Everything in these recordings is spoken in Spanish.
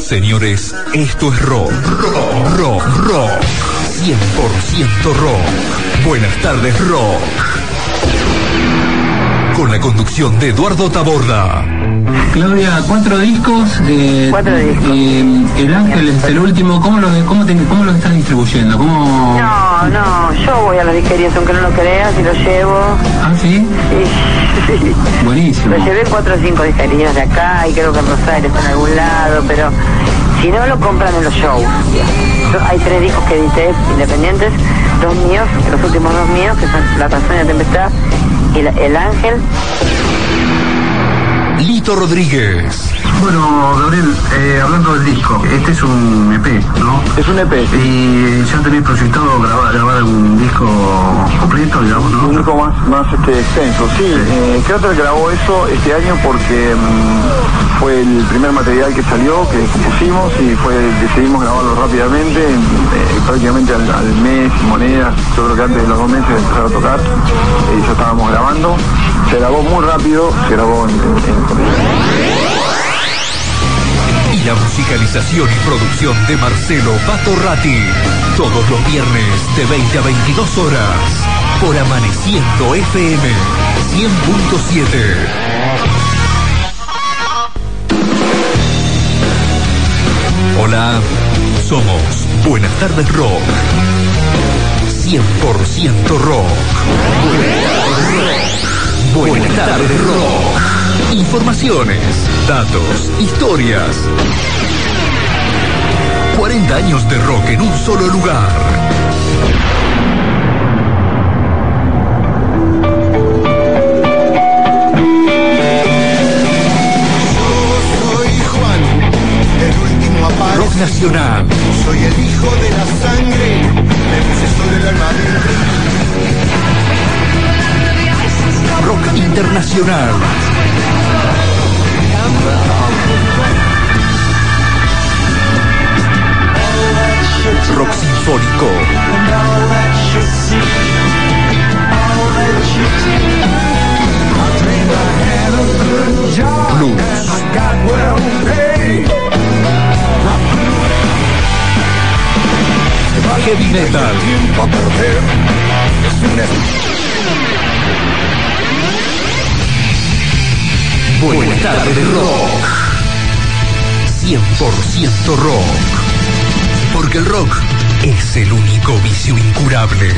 Señores, esto es rock. Rock, rock, rock. 100% rock. Buenas tardes, rock. Con la conducción de Eduardo Taborda. Claudia, cuatro discos. Eh, Cuatro discos. eh, el Ángel es el último. ¿Cómo lo, cómo te- cómo lo estás distribuyendo? ¿Cómo... No, no, yo voy a las disquerías aunque no lo creas y lo llevo. Ah, sí. Y, sí. Buenísimo. Lo llevé cuatro o cinco disquerías de acá y creo que en Rosario está en algún lado, pero si no lo compran en los shows. Yo- hay tres discos que edité independientes, dos míos, los últimos dos míos, que son La Canción de la Tempestad y la- El Ángel. Lito Rodríguez. Bueno, Gabriel, eh, hablando del disco, este es un EP, ¿no? Es un EP, sí. Y ya tenéis proyectado grabar, grabar algún disco completo, digamos, un ¿no? disco más, más este, extenso. Sí, eh, Cráter grabó eso este año porque mm, fue el primer material que salió, que compusimos y fue decidimos grabarlo rápidamente, eh, prácticamente al, al mes, monedas, yo creo que antes de los dos meses de empezar a tocar, eh, ya estábamos grabando. Se grabó muy rápido, se grabó en, en- la musicalización y producción de Marcelo Pato Ratti. Todos los viernes de 20 a 22 horas. Por Amaneciendo FM 100.7. Hola, somos Buenas tardes Rock. 100% rock. Buenas tardes Rock. Informaciones, datos, historias. 40 años de rock en un solo lugar. Soy Juan, el último. Rock nacional, Soy el hijo de la sangre, me puse sobre el alma de rock internacional. Rock sinfónico, blues, heavy metal, Buenas tardes rock. 100% rock. Porque el rock es el único vicio incurable.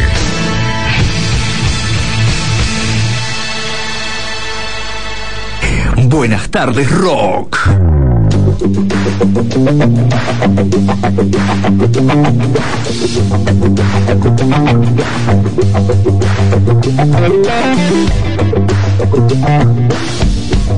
Buenas tardes rock.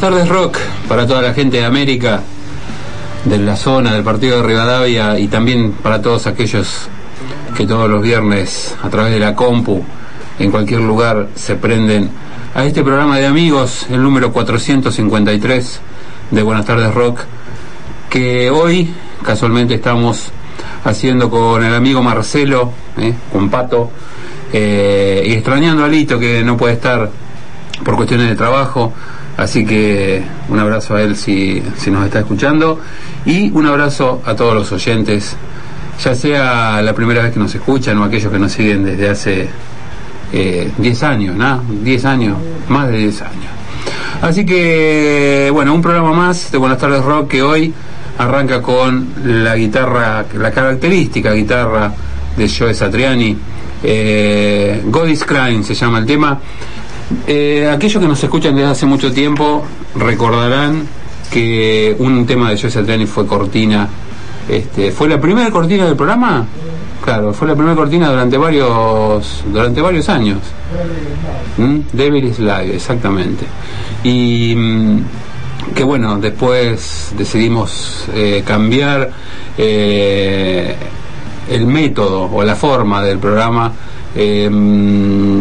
Buenas tardes, Rock, para toda la gente de América, de la zona, del partido de Rivadavia y también para todos aquellos que todos los viernes a través de la compu, en cualquier lugar, se prenden a este programa de amigos, el número 453 de Buenas tardes, Rock, que hoy casualmente estamos haciendo con el amigo Marcelo, ¿eh? con Pato, eh, y extrañando a Lito que no puede estar por cuestiones de trabajo. Así que un abrazo a él si, si nos está escuchando y un abrazo a todos los oyentes, ya sea la primera vez que nos escuchan o aquellos que nos siguen desde hace eh, 10 años, ¿no? 10 años, más de 10 años. Así que, bueno, un programa más de Buenas tardes Rock que hoy arranca con la guitarra, la característica guitarra de Joe Satriani. Eh, God is Crying se llama el tema. Eh, aquellos que nos escuchan desde hace mucho tiempo recordarán que un tema de Joe Satriani fue cortina. Este, ¿Fue la primera cortina del programa? Claro, fue la primera cortina durante varios durante varios años. ¿Mm? Devil is exactamente. Y mm, que bueno, después decidimos eh, cambiar eh, el método o la forma del programa, eh,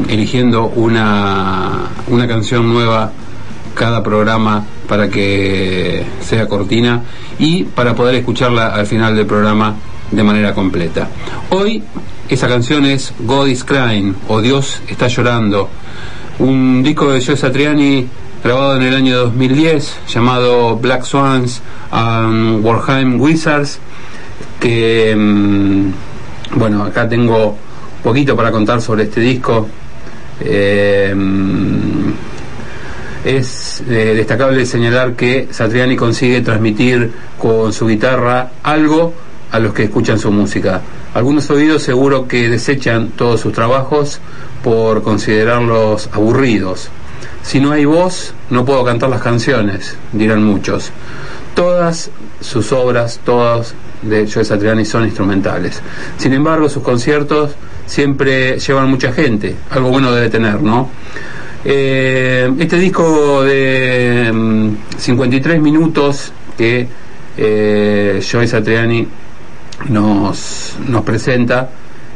eligiendo una, una canción nueva cada programa para que sea cortina y para poder escucharla al final del programa de manera completa. Hoy esa canción es God is Crying o Dios está llorando, un disco de Joe Satriani grabado en el año 2010 llamado Black Swans and Warheim Wizards que mm, bueno acá tengo poquito para contar sobre este disco mm, es eh, destacable señalar que Satriani consigue transmitir con su guitarra algo a los que escuchan su música. Algunos oídos seguro que desechan todos sus trabajos por considerarlos aburridos. Si no hay voz, no puedo cantar las canciones, dirán muchos. Todas sus obras, todas de Joe Satriani son instrumentales. Sin embargo, sus conciertos siempre llevan mucha gente, algo bueno debe tener, ¿no? Eh, este disco de 53 mm, minutos que eh, Joe Satriani nos, nos presenta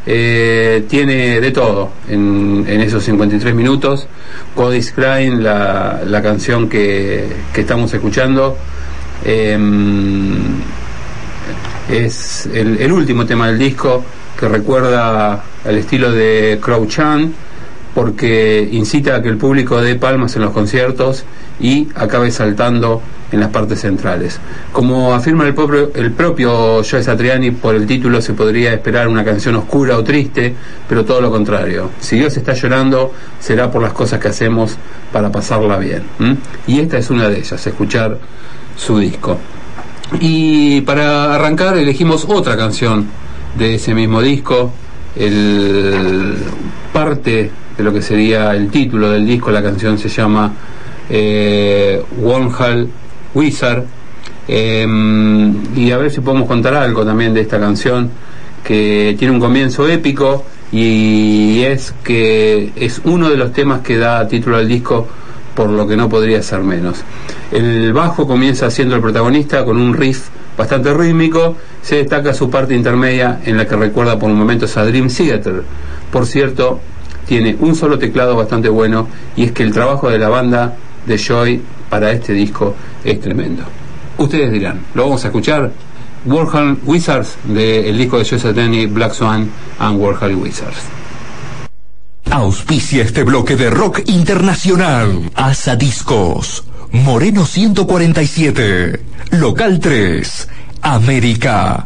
eh, tiene de todo en, en, esos 53 minutos. Cody Klein, la, la canción que, que, estamos escuchando, eh, es el, último tema del disco que recuerda al estilo de Crow Chan porque incita a que el público dé palmas en los conciertos y acabe saltando en las partes centrales. Como afirma el propio, el propio Joe Satriani, por el título se podría esperar una canción oscura o triste, pero todo lo contrario. Si Dios está llorando, será por las cosas que hacemos para pasarla bien. Y esta es una de ellas, escuchar su disco. Y para arrancar elegimos otra canción de ese mismo disco, el parte de lo que sería el título del disco, la canción se llama eh, Wizard. Eh, y a ver si podemos contar algo también de esta canción que tiene un comienzo épico y es que es uno de los temas que da título al disco por lo que no podría ser menos. El bajo comienza siendo el protagonista con un riff bastante rítmico, se destaca su parte intermedia en la que recuerda por momentos a Dream Theater. Por cierto, tiene un solo teclado bastante bueno y es que el trabajo de la banda de Joy para este disco es tremendo. Ustedes dirán, lo vamos a escuchar. Warhol Wizards del disco de Joe Satriani, Black Swan and Warhol Wizards. Auspicia este bloque de rock internacional. Asa Discos. Moreno 147. Local 3. América.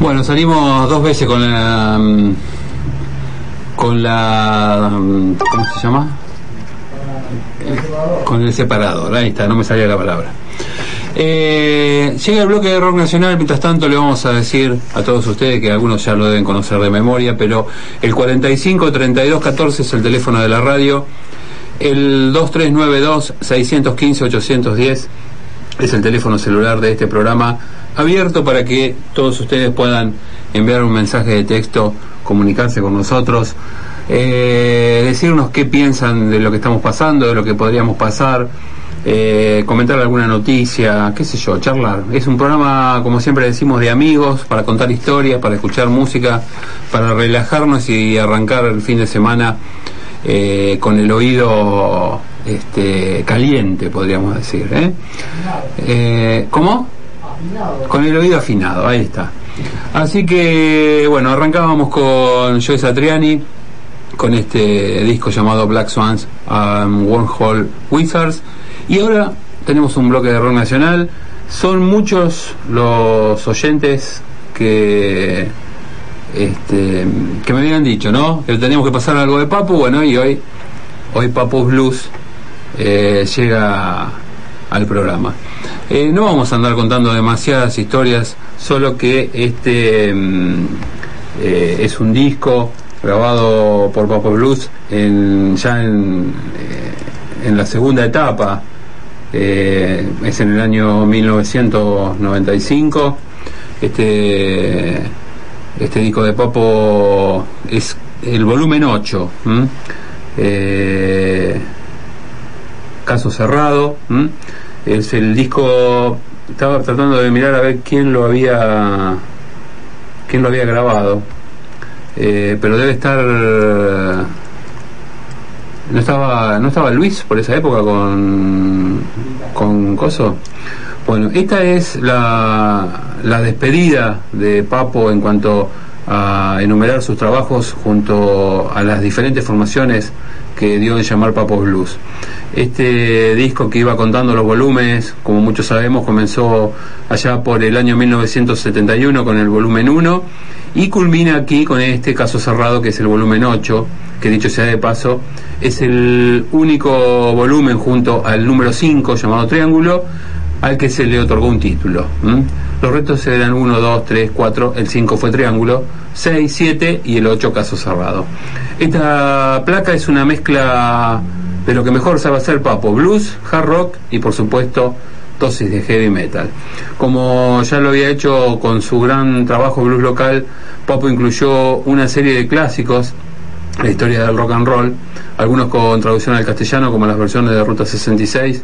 Bueno, salimos dos veces con la. mm, con la. mm, ¿Cómo se llama? Eh, Con el separador, ahí está, no me salía la palabra. Eh, llega el bloque de rock nacional, mientras tanto le vamos a decir a todos ustedes que algunos ya lo deben conocer de memoria, pero el 45 32 14 es el teléfono de la radio, el 2392 615 810 es el teléfono celular de este programa abierto para que todos ustedes puedan enviar un mensaje de texto, comunicarse con nosotros, eh, decirnos qué piensan de lo que estamos pasando, de lo que podríamos pasar, eh, comentar alguna noticia, qué sé yo, charlar. Es un programa, como siempre decimos, de amigos, para contar historias, para escuchar música, para relajarnos y arrancar el fin de semana eh, con el oído este, caliente, podríamos decir. ¿eh? Eh, ¿Cómo? Con el oído afinado, ahí está. Así que, bueno, arrancábamos con Joe Satriani, con este disco llamado Black Swans um, Wormhole Wizards. Y ahora tenemos un bloque de rock nacional. Son muchos los oyentes que este, que me habían dicho, ¿no? Que teníamos que pasar algo de Papu, bueno, y hoy, hoy Papu Blues eh, llega al programa. Eh, no vamos a andar contando demasiadas historias, solo que este mm, eh, es un disco grabado por Papo Blues en, ya en, eh, en la segunda etapa, es en el año 1995. Este, este disco de Papo es el volumen 8. ¿m? Eh, caso cerrado. Es el disco. Estaba tratando de mirar a ver quién lo había. quién lo había grabado. Eh, pero debe estar. No estaba, no estaba Luis por esa época con. con Coso. Bueno, esta es la, la despedida de Papo en cuanto a enumerar sus trabajos junto a las diferentes formaciones que dio en llamar Papo Blues. Este disco que iba contando los volúmenes, como muchos sabemos, comenzó allá por el año 1971 con el volumen 1 y culmina aquí con este caso cerrado que es el volumen 8, que dicho sea de paso, es el único volumen junto al número 5 llamado Triángulo al que se le otorgó un título. Los retos eran 1, 2, 3, 4, el 5 fue triángulo, 6, 7 y el 8 caso cerrado. Esta placa es una mezcla de lo que mejor sabe hacer Papo, blues, hard rock y por supuesto dosis de heavy metal. Como ya lo había hecho con su gran trabajo blues local, Papo incluyó una serie de clásicos la historia del rock and roll, algunos con traducción al castellano como las versiones de Ruta 66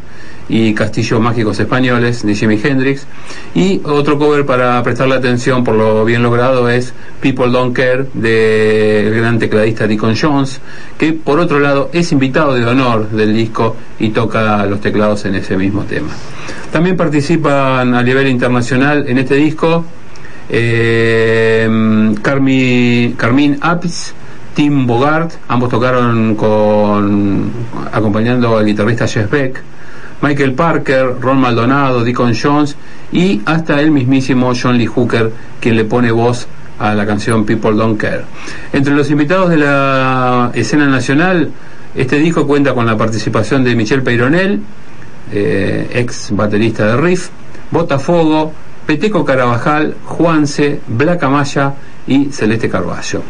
y Castillos Mágicos Españoles de Jimi Hendrix y otro cover para prestarle atención por lo bien logrado es People Don't Care del gran tecladista Deacon Jones que por otro lado es invitado de honor del disco y toca los teclados en ese mismo tema. También participan a nivel internacional en este disco eh, Carmi, Carmine Apis Tim Bogart, ambos tocaron con acompañando al guitarrista Jeff Beck, Michael Parker, Ron Maldonado, Deacon Jones y hasta el mismísimo John Lee Hooker, quien le pone voz a la canción People Don't Care. Entre los invitados de la escena nacional, este disco cuenta con la participación de Michel Peyronel, eh, ex baterista de Riff, Botafogo, Peteco Carabajal, Juanse, Black Amaya y Celeste Carballo.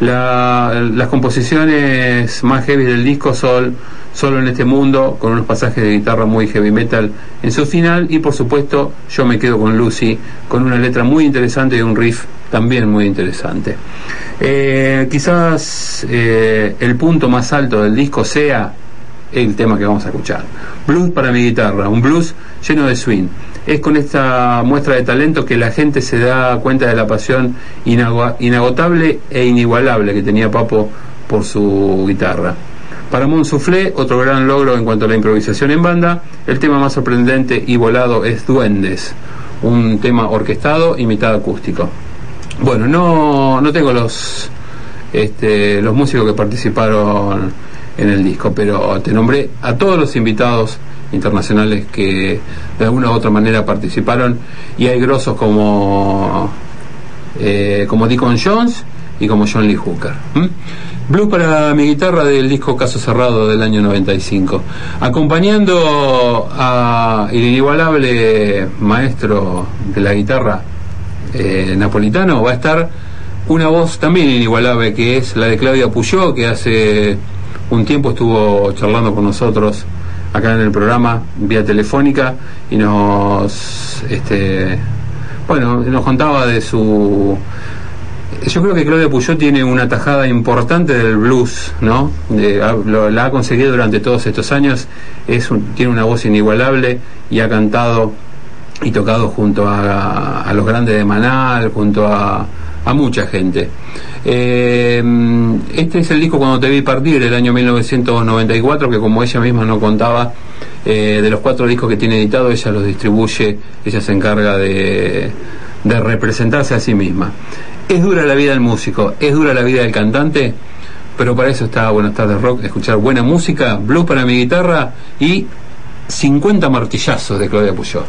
La- las composiciones más heavy del disco son Solo en este mundo, con unos pasajes de guitarra muy heavy metal en su final y por supuesto Yo me quedo con Lucy, con una letra muy interesante y un riff también muy interesante. Eh, quizás eh, el punto más alto del disco sea el tema que vamos a escuchar. Blues para mi guitarra, un blues lleno de swing. Es con esta muestra de talento que la gente se da cuenta de la pasión inago- inagotable e inigualable que tenía Papo por su guitarra. Para Mon Soufflé, otro gran logro en cuanto a la improvisación en banda, el tema más sorprendente y volado es Duendes, un tema orquestado y mitad acústico. Bueno, no, no tengo los este, los músicos que participaron en el disco, pero te nombré a todos los invitados internacionales que de alguna u otra manera participaron y hay grosos como eh, como Deacon Jones y como John Lee Hooker. ¿m? Blues para mi guitarra del disco Caso Cerrado del año 95. Acompañando a el inigualable maestro de la guitarra eh, napolitano va a estar una voz también inigualable que es la de Claudia Puyó que hace un tiempo estuvo charlando con nosotros acá en el programa vía telefónica y nos este bueno nos contaba de su yo creo que Claudia Puyó tiene una tajada importante del blues, ¿no? De- lo- la ha conseguido durante todos estos años, es un- tiene una voz inigualable y ha cantado y tocado junto a, a los grandes de Manal, junto a, a mucha gente. Eh, este es el disco Cuando te vi partir del año 1994, que como ella misma no contaba, eh, de los cuatro discos que tiene editado, ella los distribuye, ella se encarga de, de representarse a sí misma. Es dura la vida del músico, es dura la vida del cantante, pero para eso está Buenas tardes Rock, escuchar buena música, blues para mi guitarra y 50 martillazos de Claudia Puyol.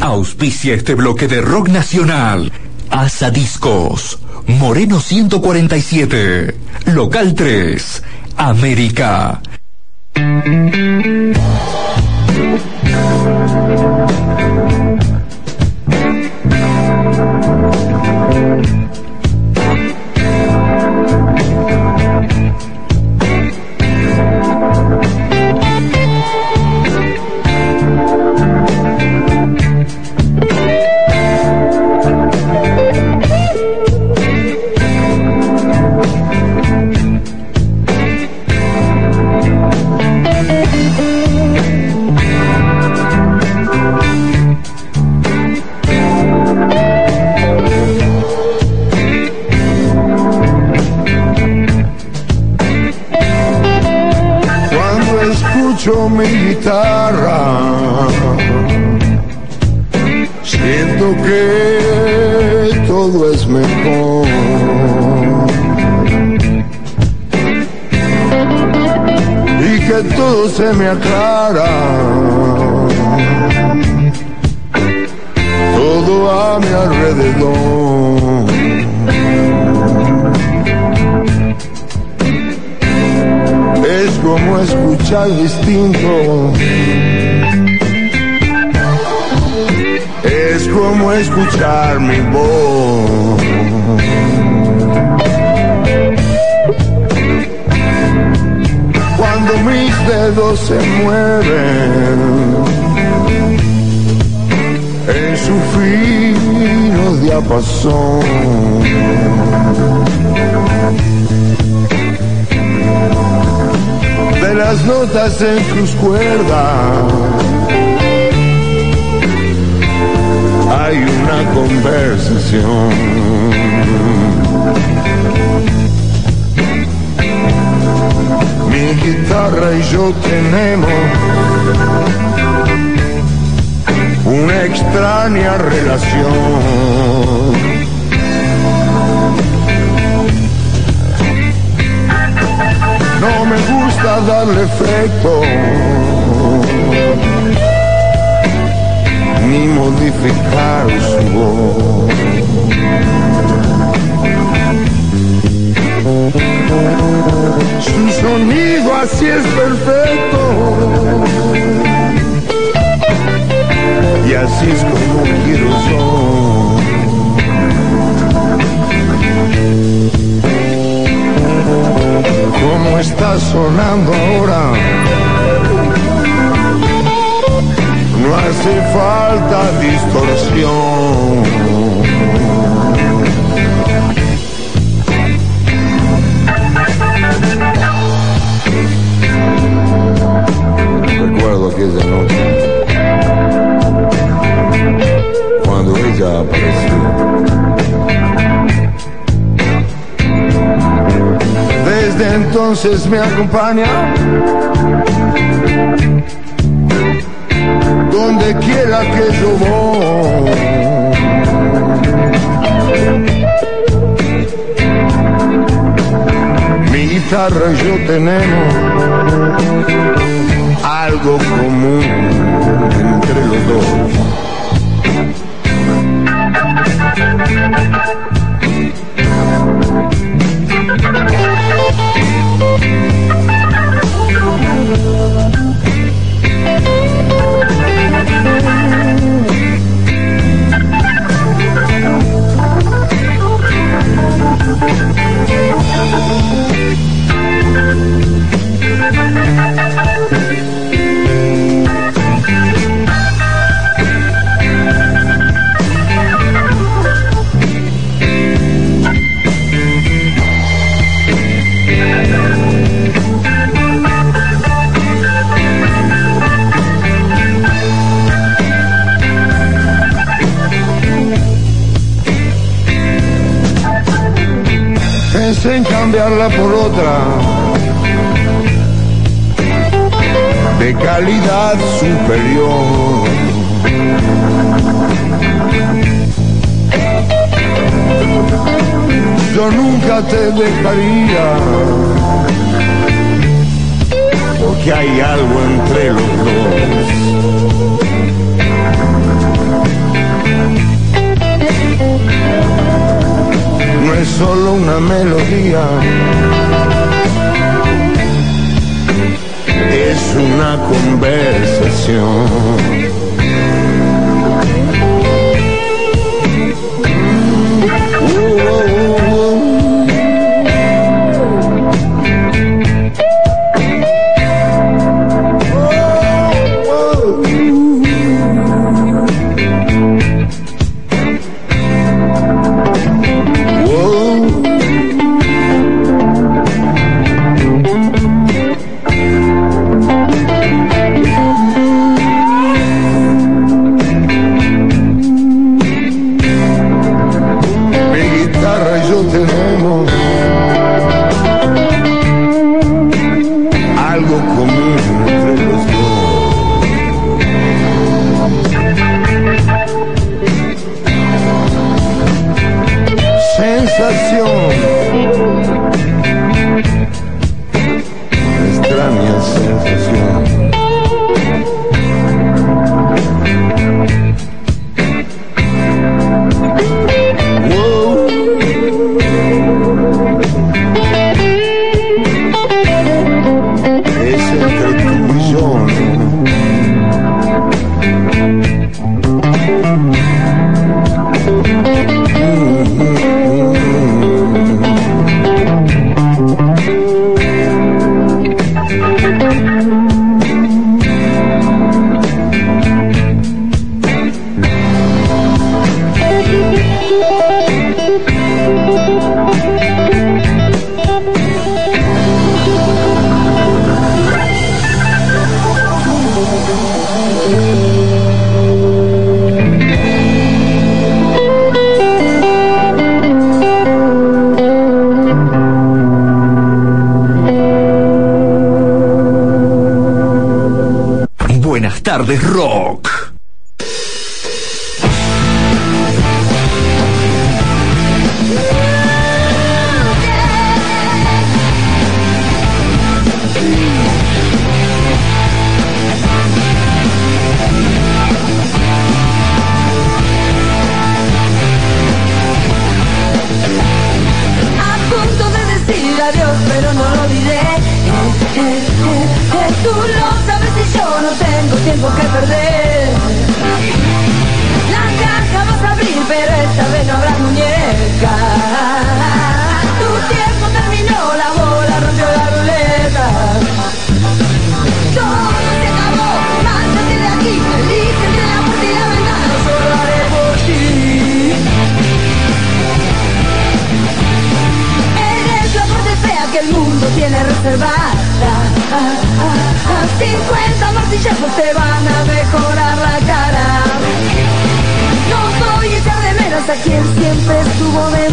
Auspicia este bloque de rock nacional. Asa Discos. Moreno 147. Local 3. América. Es como escuchar mi voz. Cuando mis dedos se mueven en su fino diapasón. En sus cuerdas. Hay una conversación. Mi guitarra y yo tenemos una extraña relación. No me gusta darle efecto. ni modificar su voz. Su sonido así es perfecto. Y así es como quiero yo. Como está sonando ahora. No hace falta distorsión. Recuerdo aquella noche cuando ella apareció. Desde entonces me acompaña donde quiera que yo voy. Mi guitarra y yo tenemos algo común entre los dos. De calidad superior. Yo nunca te dejaría porque hay algo entre los dos. No es solo una melodía, es una conversación. Mi te van a mejorar la cara. No soy echar de menos a quien siempre estuvo de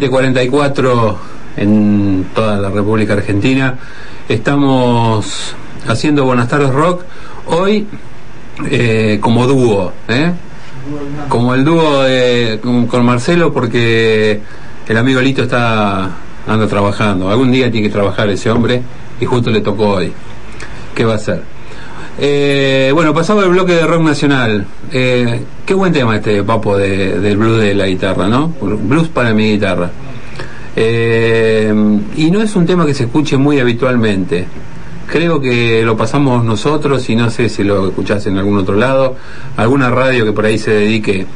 ...2044 en toda la República Argentina. Estamos haciendo Buenas tardes Rock. Hoy eh, como dúo, ¿eh? Como el dúo de- con, con Marcelo porque el amigo Lito está anda trabajando. Algún día tiene que trabajar ese hombre y justo le tocó hoy. ¿Qué va a hacer? Eh, bueno, pasamos al bloque de rock nacional. Eh, qué buen tema este, Papo, de- del blues de la guitarra, ¿no? Blues para mi guitarra. Eh, y no es un tema que se escuche muy habitualmente. Creo que lo pasamos nosotros y no sé si lo escuchás en algún otro lado. Alguna radio que por ahí se dedique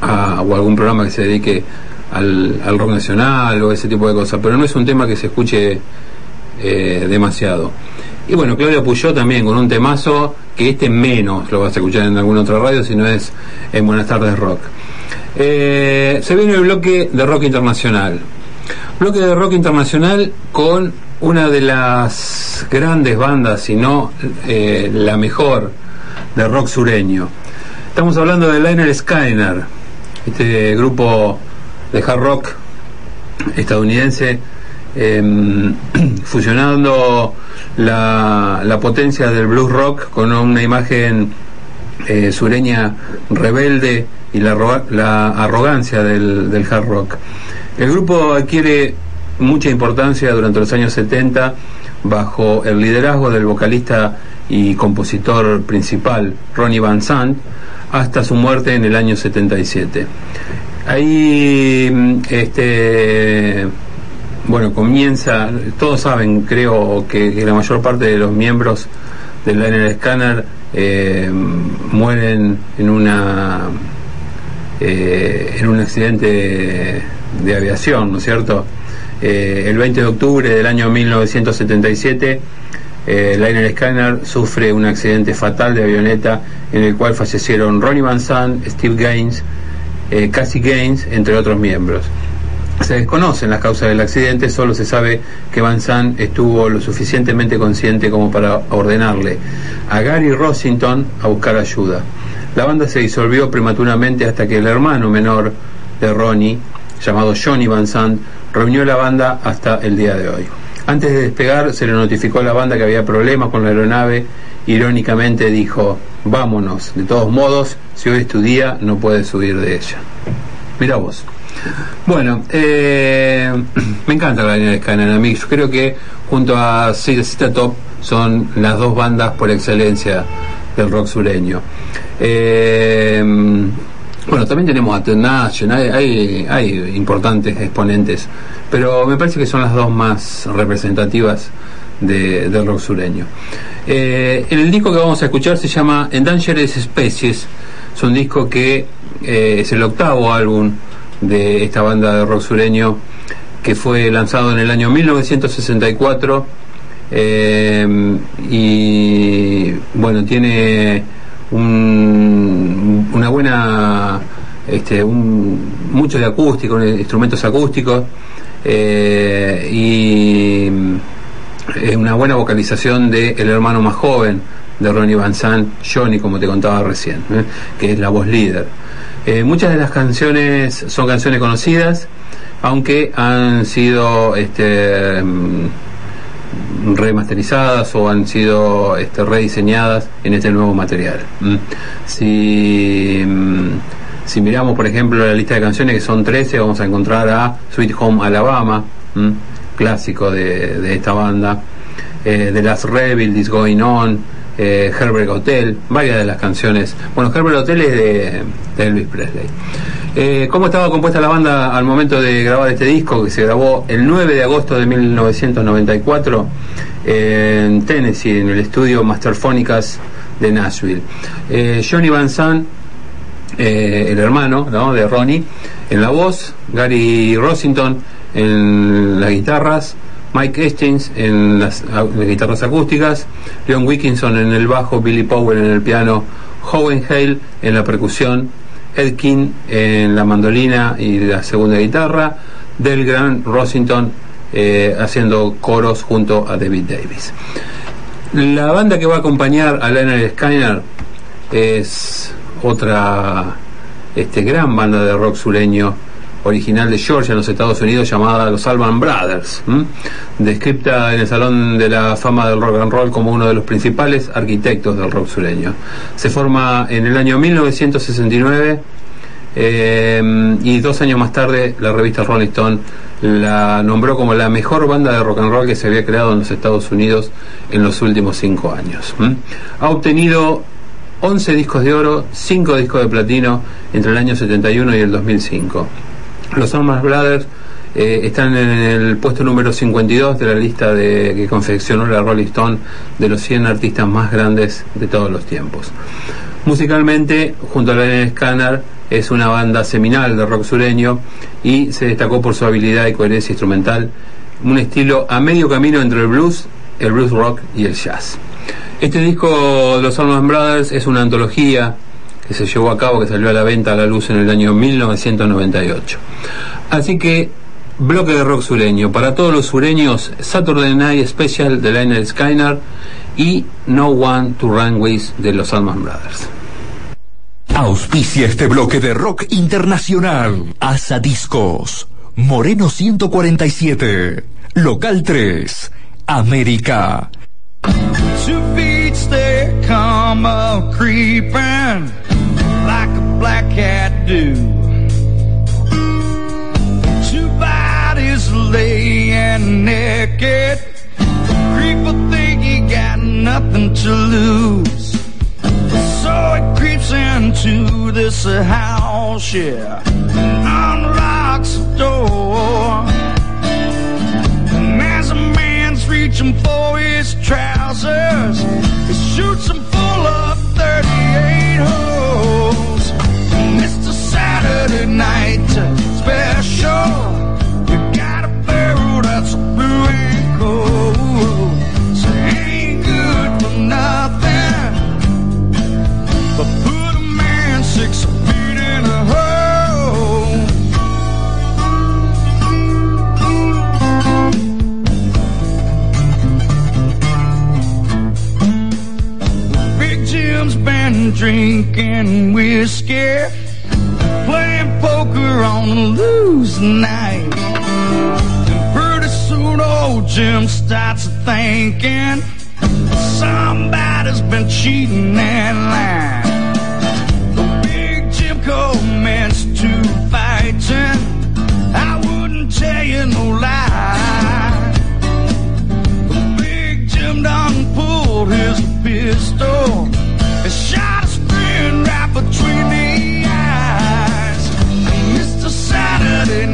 a, o algún programa que se dedique al, rock nacional o ese tipo de cosas. Pero no es un tema que se escuche eh, demasiado. Y bueno, Claudia Puyó también con un temazo que este menos lo vas a escuchar en alguna otra radio, si no es en Buenas tardes Rock. Eh, se viene el bloque de rock internacional. Bloque de rock internacional con una de las grandes bandas, si no eh, la mejor, de rock sureño. Estamos hablando de Liner Skyner, este grupo de hard rock estadounidense, em, fusionando la, potencia del blues rock con una imagen eh, sureña rebelde y la, la arrogancia del, del hard rock. El grupo adquiere mucha importancia durante los años 70 bajo el liderazgo del vocalista y compositor principal Ronnie Van Sant hasta su muerte en el año 77. Ahí mm, este bueno, comienza, todos saben, creo que, la mayor parte de los miembros del Liner Scanner eh, mueren en una eh, en un accidente de, de aviación, ¿no es cierto? Eh, el 20 de octubre del año 1977, eh, Liner Scanner sufre un accidente fatal de avioneta en el cual fallecieron Ronnie Van Sant, Steve Gaines, eh, Cassie Gaines, entre otros miembros. Se desconocen las causas del accidente, solo se sabe que Van Sant estuvo lo suficientemente consciente como para ordenarle a Gary Rossington a buscar ayuda. La banda se disolvió prematuramente hasta que el hermano menor de Ronnie, llamado Johnny Van Sant, reunió la banda hasta el día de hoy. Antes de despegar se le notificó a la banda que había problemas con la aeronave. Irónicamente dijo, vámonos, de todos modos, si hoy es tu día, no puedes subir de ella. Mira vos. Bueno, eh, me encanta la línea de Scanner a mí. Yo creo que junto a Cita Top son las dos bandas por excelencia del rock sureño. Eh, bueno, también tenemos a The hay importantes exponentes, pero me parece que son las dos más representativas de, del rock sureño. Eh, el disco que vamos a escuchar se llama Endangered Species, es un disco que eh, es el octavo álbum de esta banda de rock sureño que fue lanzado en el año 1964 eh, y bueno tiene un- una buena este, un- mucho de acústico instrumentos acústicos eh, y es una buena vocalización de el hermano más joven de Ronnie Van Sant, Johnny, como te contaba recién, ¿eh? que es la voz líder. Eh, muchas de las canciones son canciones conocidas, aunque han sido este, mm, remasterizadas o han sido este, rediseñadas en este nuevo material. Si, mm, si miramos, por ejemplo, la lista de canciones, que son 13, vamos a encontrar a Sweet Home Alabama, clásico de, de esta banda, eh, The Last Rebel, This Going On, eh, Herbert Hotel, varias de las canciones. Bueno, Herbert Hotel es de, de Elvis Presley. Eh, ¿Cómo estaba compuesta la banda al momento de grabar este disco que se grabó el 9 de agosto de 1994 en Tennessee, en el estudio Masterfónicas de Nashville? Eh, Johnny Van Sant eh, el hermano ¿no? de Ronnie, en la voz, Gary Rossington en las guitarras, Mike Hastings en las guitarras acústicas, Leon Wilkinson en el bajo, Billy Powell en el piano, Howen Hale en la percusión, Ed King en la mandolina y la segunda guitarra, Del Gran Rossington eh, haciendo coros junto a David Davis. La banda que va a acompañar a Leonard Skinner es otra este, gran banda de rock sureño original de Georgia en los Estados Unidos llamada los Alban Brothers, ¿m? descripta en el Salón de la Fama del Rock and Roll como uno de los principales arquitectos del rock sureño. Se forma en el año 1969 eh, y dos años más tarde la revista Rolling Stone la nombró como la mejor banda de rock and roll que se había creado en los Estados Unidos en los últimos cinco años. Ha obtenido 11 discos de oro, 5 discos de platino entre el año 71 y el 2005. Los Almas Brothers eh, están en el puesto número 52 de la lista que confeccionó la Rolling Stone de los 100 artistas más grandes de todos los tiempos. Musicalmente, junto a la Scanner, es una banda seminal de rock sureño y se destacó por su habilidad y coherencia instrumental, un estilo a medio camino entre el blues el blues rock y el jazz. Este disco de los Allman Brothers es una antología que se llevó a cabo, que salió a la venta a la luz en el año 1998. Así que, bloque de rock sureño. Para todos los sureños, Saturday Night Special de Lionel Skyner y No One to Run With de los Allman Brothers. Auspicia este bloque de rock internacional. Asa Discos. Moreno 147. Local 3. América. Two feet they come a creeping like a black cat do. Two bodies laying naked. Creeper think he got nothing to lose. So it creeps into this house, yeah, unlocks the door. And as a man's reaching for his trousers, he shoots him full of 38 holes. Saturday night uh, special, you got a barrel that's a blue and cold. So ain't good for nothing. But put a man six feet in a hole. Big Jim's been drinking whiskey, playing poker on a losing night. And pretty soon old Jim starts thinking somebody's been cheating and lying. The big Jim commenced to fighting. I wouldn't tell you no lie. The big Jim done pulled his pistol and shot his friend right between the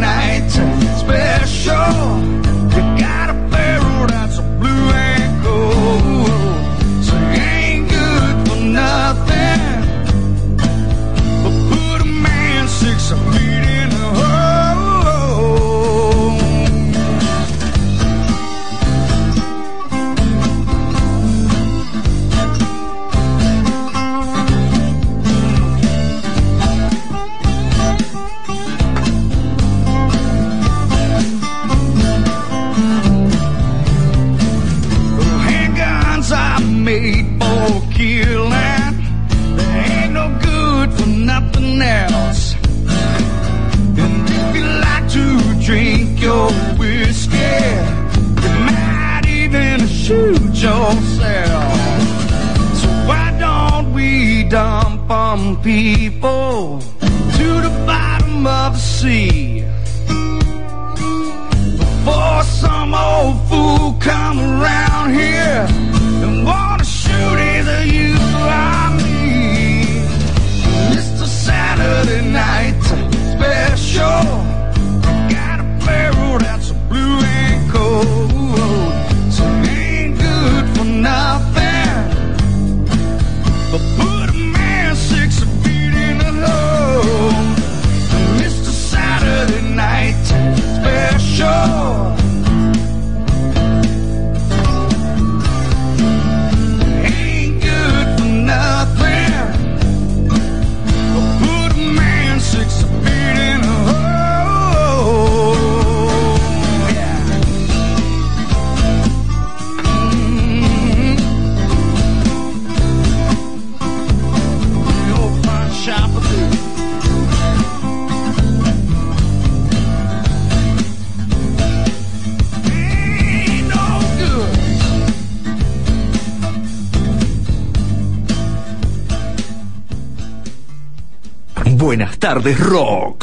night tardes, rock.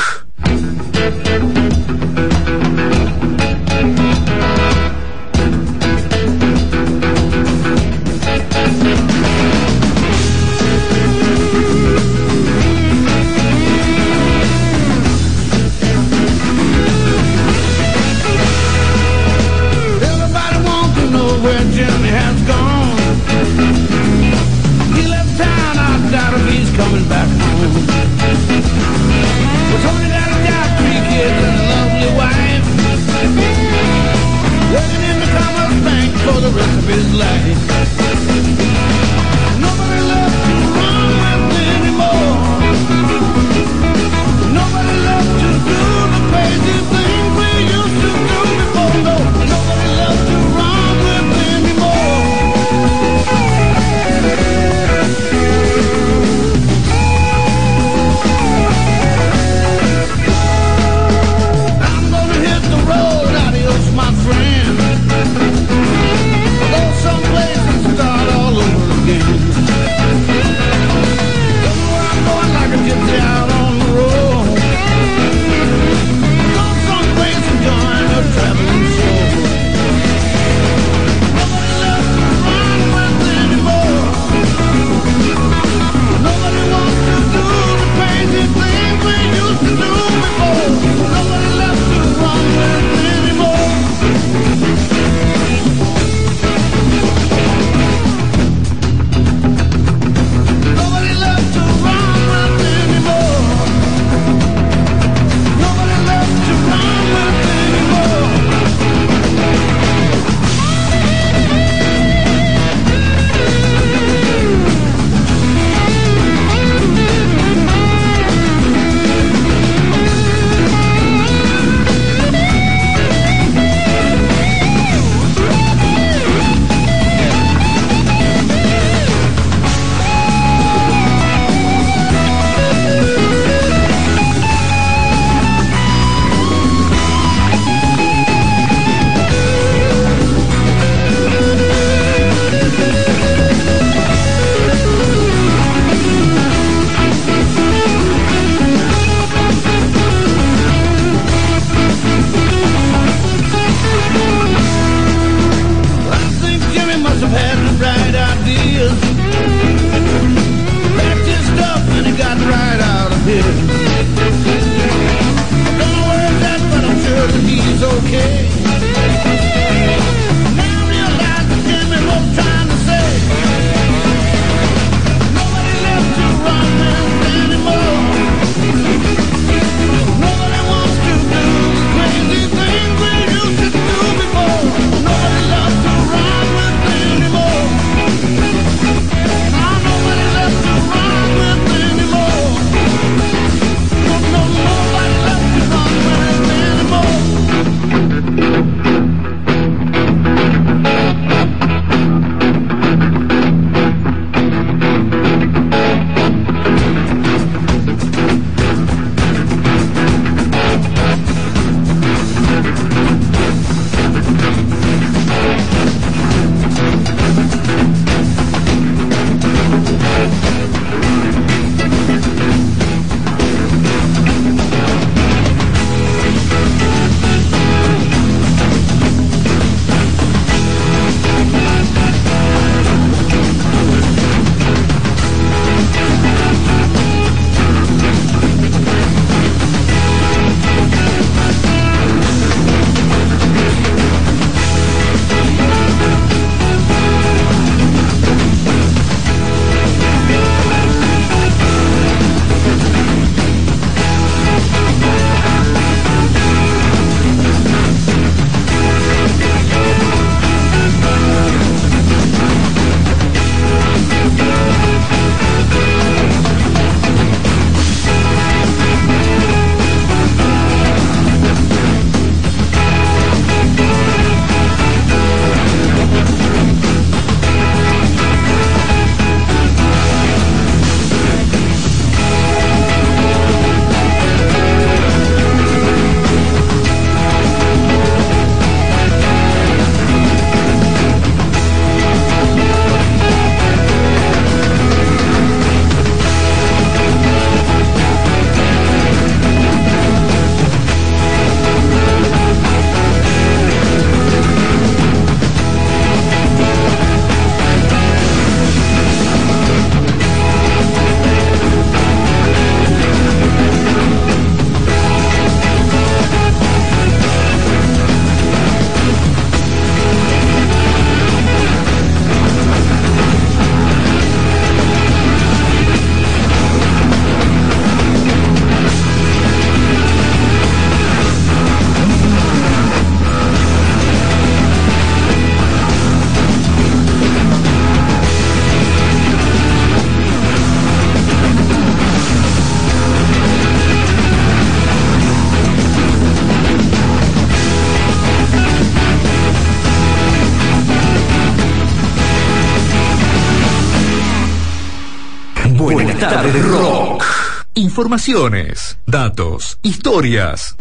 Informaciones, datos, historias.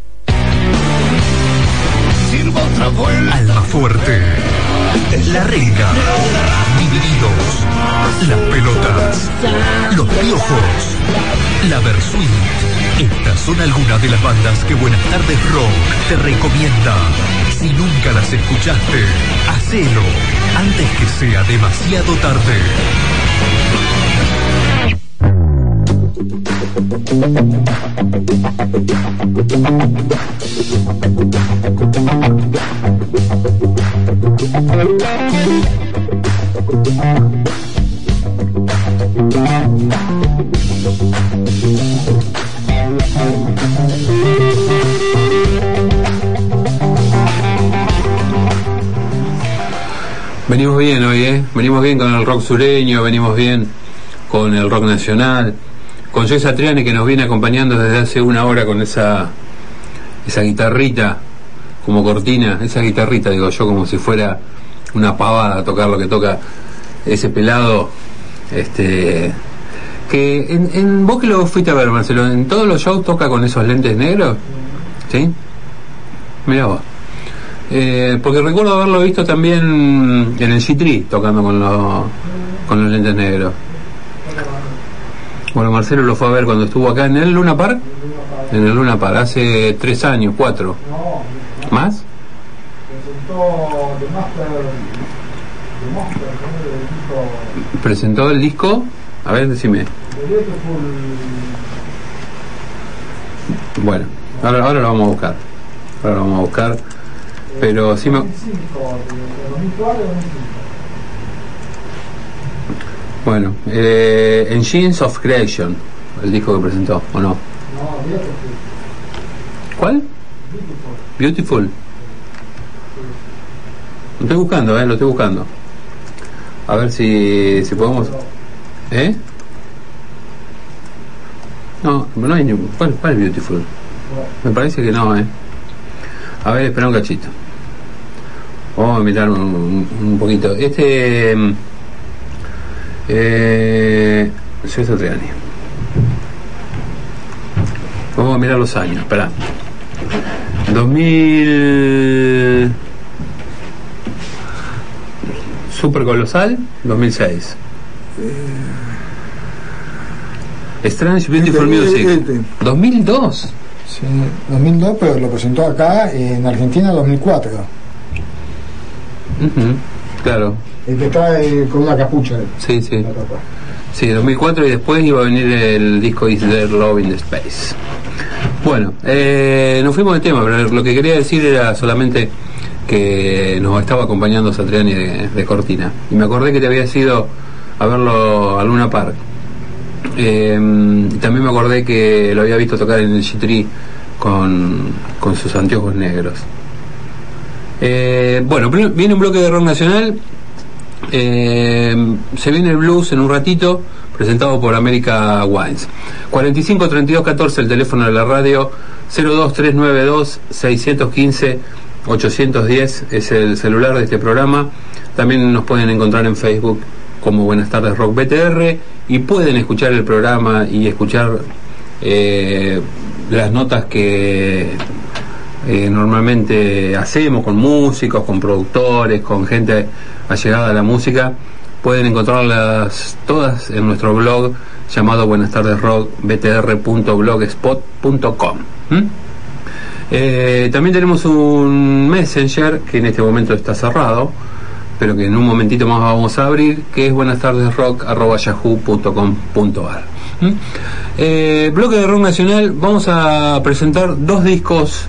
Sirvo otra vuelta. Alma fuerte. La renga. Divididos. Las pelotas. Los piojos. La Versuit. Estas son algunas de las bandas que Buenas tardes Rock te recomienda. Si nunca las escuchaste, hacelo antes que sea demasiado tarde. Venimos bien hoy, ¿eh? Venimos bien con el rock sureño, venimos bien con el rock nacional, con Joe Satriani que nos viene acompañando desde hace una hora con esa esa guitarrita como cortina, esa guitarrita digo yo como si fuera una pavada a tocar lo que toca ese pelado este que en, vos que lo fuiste a ver Marcelo, en todos los shows toca con esos lentes negros, ¿sí? Mira vos. Eh, porque recuerdo haberlo visto también en el G3 tocando con los, con los lentes negros. Bueno, Marcelo lo fue a ver cuando estuvo acá en el Luna Park. En el Luna Park, hace tres años, cuatro. ¿Más? Presentó el disco. A ver, decime. Bueno, ahora, ahora lo vamos a buscar. Ahora lo vamos a buscar. Pero sí me. Bueno, eh, Engines of Creation, el disco que presentó, ¿o no? ¿Cuál? Beautiful. Lo estoy buscando, eh, lo estoy buscando. A ver si, si podemos. ¿Eh? No, no hay ningún. ¿Cuál, es Beautiful? Me parece que no, eh. A ver, espera un cachito. Vamos a mirar un, poquito. Este. Eh, Soy Satriani. Vamos a mirar los años, espera. 2000. Super Colosal, 2006. Strange Beautiful Este, Music, este. 2002. Sí, 2002, pero lo presentó acá en Argentina en 2004. Ujú, Claro, El que está eh, con una capucha. sí, sí. Sí, 2004 y después iba a venir el disco Is There Love in the Space. Bueno, eh, nos fuimos de tema, pero lo que quería decir era solamente que nos estaba acompañando Satriani de, de Cortina. Y me acordé que te había ido a verlo a Luna Park. Eh, y también me acordé que lo había visto tocar en el G3 con, con sus anteojos negros. Eh, bueno, viene un bloque de rock nacional. Eh, se viene el blues en un ratito, presentado por América Wines. 45 32 14 el teléfono de la radio, 02 392 615 810 es el celular de este programa. También nos pueden encontrar en Facebook como Buenas tardes Rock BTR y pueden escuchar el programa y escuchar eh, las notas que eh, normalmente hacemos con músicos, con productores, con gente allegada a la música. Pueden encontrarlas todas en nuestro blog llamado Buenas tardes Rock btr.blogspot.com. ¿Mm? Eh, también tenemos un messenger que en este momento está cerrado, pero que en un momentito más vamos a abrir, que es buenas tardes rock.yahoo.com.ar. ¿Mm? Eh, bloque de rock nacional, vamos a presentar dos discos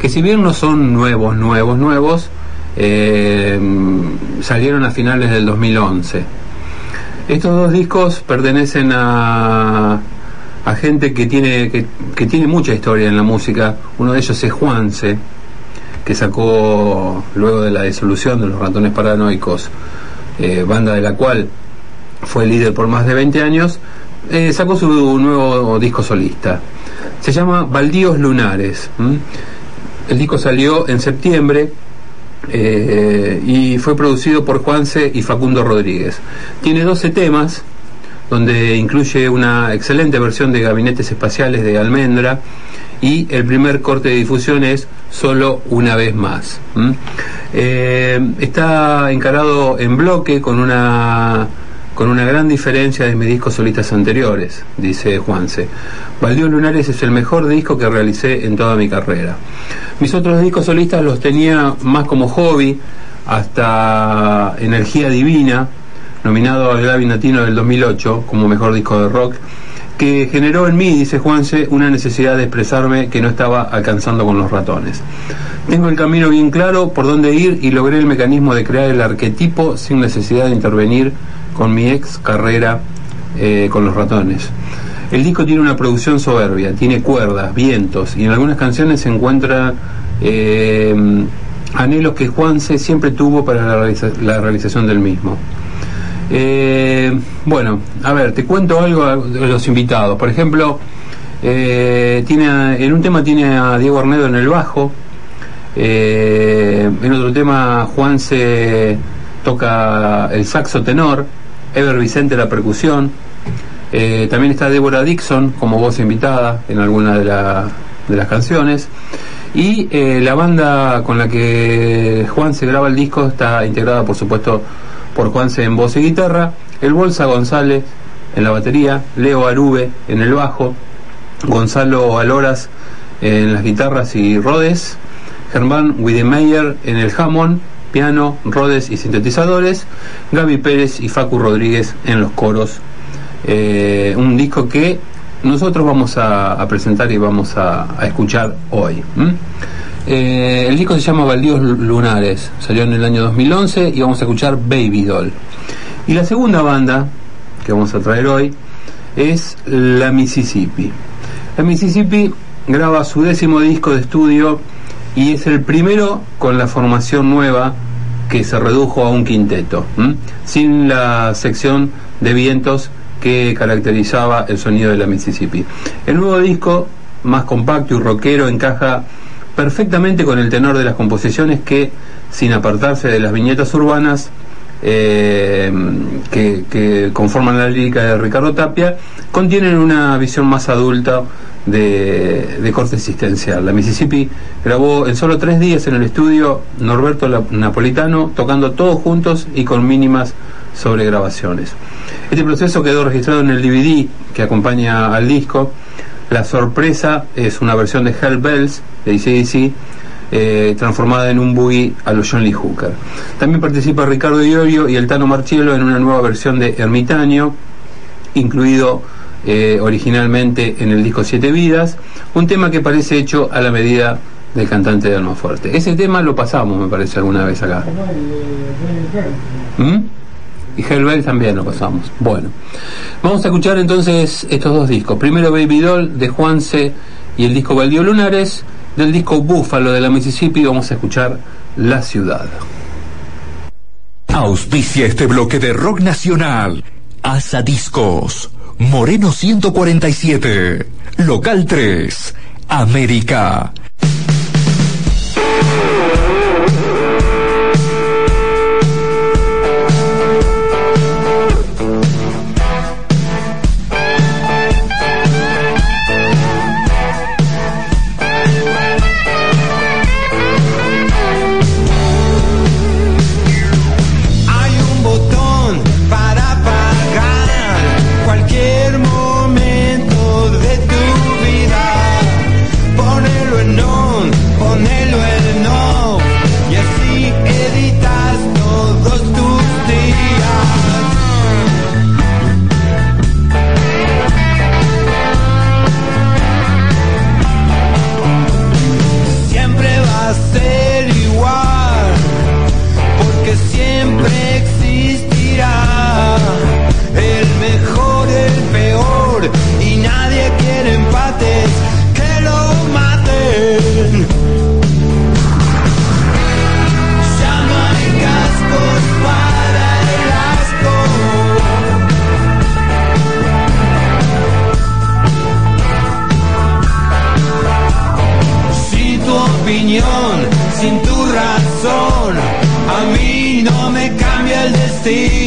que si bien no son nuevos, nuevos, nuevos, eh, salieron a finales del 2011. Estos dos discos pertenecen a, gente que tiene, que, tiene mucha historia en la música. Uno de ellos es Juanse, que sacó luego de la disolución de los ratones paranoicos, eh, banda de la cual fue líder por más de 20 años, eh, sacó su nuevo disco solista. Se llama Baldíos Lunares. El disco salió en septiembre eh, y fue producido por Juanse y Facundo Rodríguez. Tiene 12 temas, donde incluye una excelente versión de Gabinetes Espaciales de Almendra y el primer corte de difusión es Solo una vez más. Eh, está encarado en bloque con una con una gran diferencia de mis discos solistas anteriores, dice Juanse. Baldío Lunares es el mejor disco que realicé en toda mi carrera. Mis otros discos solistas los tenía más como hobby, hasta Energía Divina, nominado al Grammy Latino del 2008 como mejor disco de rock, que generó en mí, dice Juanse, una necesidad de expresarme que no estaba alcanzando con los ratones. Tengo el camino bien claro por dónde ir y logré el mecanismo de crear el arquetipo sin necesidad de intervenir con mi ex carrera eh, con los ratones. El disco tiene una producción soberbia, tiene cuerdas, vientos y en algunas canciones se encuentran eh, anhelos que Juanse siempre tuvo para la, realiza- la realización del mismo. Eh, bueno, a ver, te cuento algo de los invitados. Por ejemplo, tiene en un tema tiene a Diego Arnedo en el bajo. en otro tema Juan se toca el saxo tenor, Ever Vicente la percusión. eh, también está Débora Dixon como voz invitada en alguna de, la- las canciones. Y eh, la banda con la que Juan se graba el disco está integrada, por supuesto, por Juanse en voz y guitarra, el Bolsa González en la batería, Leo Arube en el bajo, Gonzalo Aloras en las guitarras y rodes, Germán Widemeyer en el Hammond, piano, rodes y sintetizadores, Gaby Pérez y Facu Rodríguez en los coros. Eh, un disco que nosotros vamos a, presentar y vamos a, escuchar hoy. Eh, el disco se llama Baldíos Lunares, salió en el año 2011 y vamos a escuchar Baby Doll. Y la segunda banda que vamos a traer hoy es La Mississippi. La Mississippi graba su décimo disco de estudio y es el primero con la formación nueva que se redujo a un quinteto, sin la sección de vientos que caracterizaba el sonido de la Mississippi. El nuevo disco, más compacto y rockero, encaja perfectamente con el tenor de las composiciones que, sin apartarse de las viñetas urbanas, eh, que, que conforman la lírica de Ricardo Tapia, contienen una visión más adulta de, corte existencial. La Mississippi grabó en solo tres días en el estudio Norberto Napolitano, tocando todos juntos y con mínimas sobregrabaciones. Este proceso quedó registrado en el DVD que acompaña al disco. La sorpresa es una versión de Hell Bells de ACDC eh, transformada en un boogie a los John Lee Hooker. También participa Ricardo Iorio y el Tano Marchielo en una nueva versión de Ermitaño, incluido eh, originalmente en el disco Siete Vidas, un tema que parece hecho a la medida del cantante de Alma Fuerte. Ese tema lo pasamos, me parece, alguna vez acá. ¿Mm? Y Hellbell también lo pasamos. Bueno, vamos a escuchar entonces estos dos discos. Primero Baby Doll de Juanse y el disco Baldío Lunares. Del disco Búfalo de la Mississippi vamos a escuchar La Ciudad. Auspicia este bloque de rock nacional. Asa Discos. Moreno 147. Local 3. América.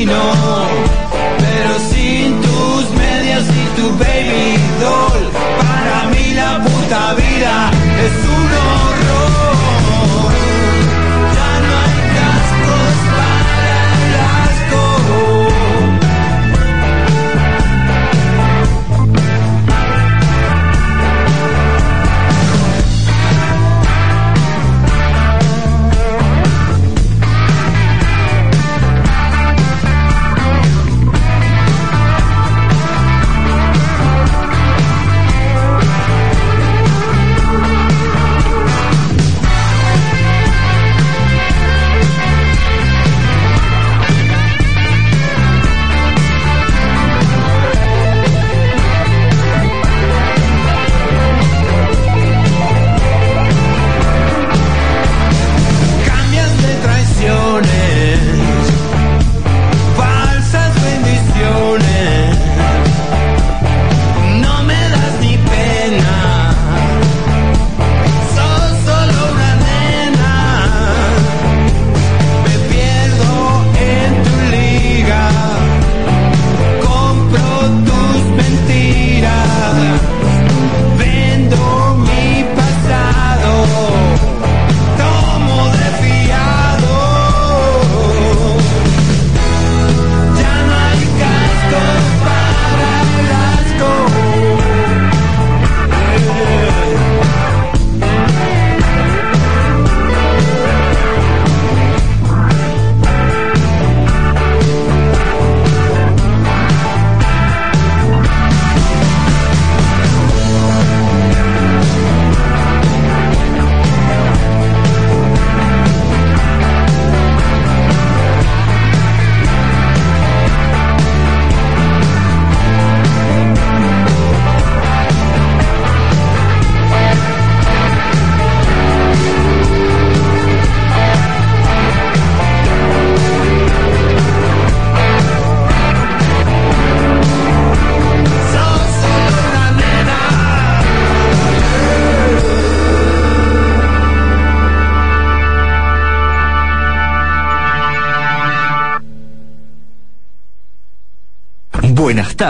Destino.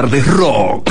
tardes rock.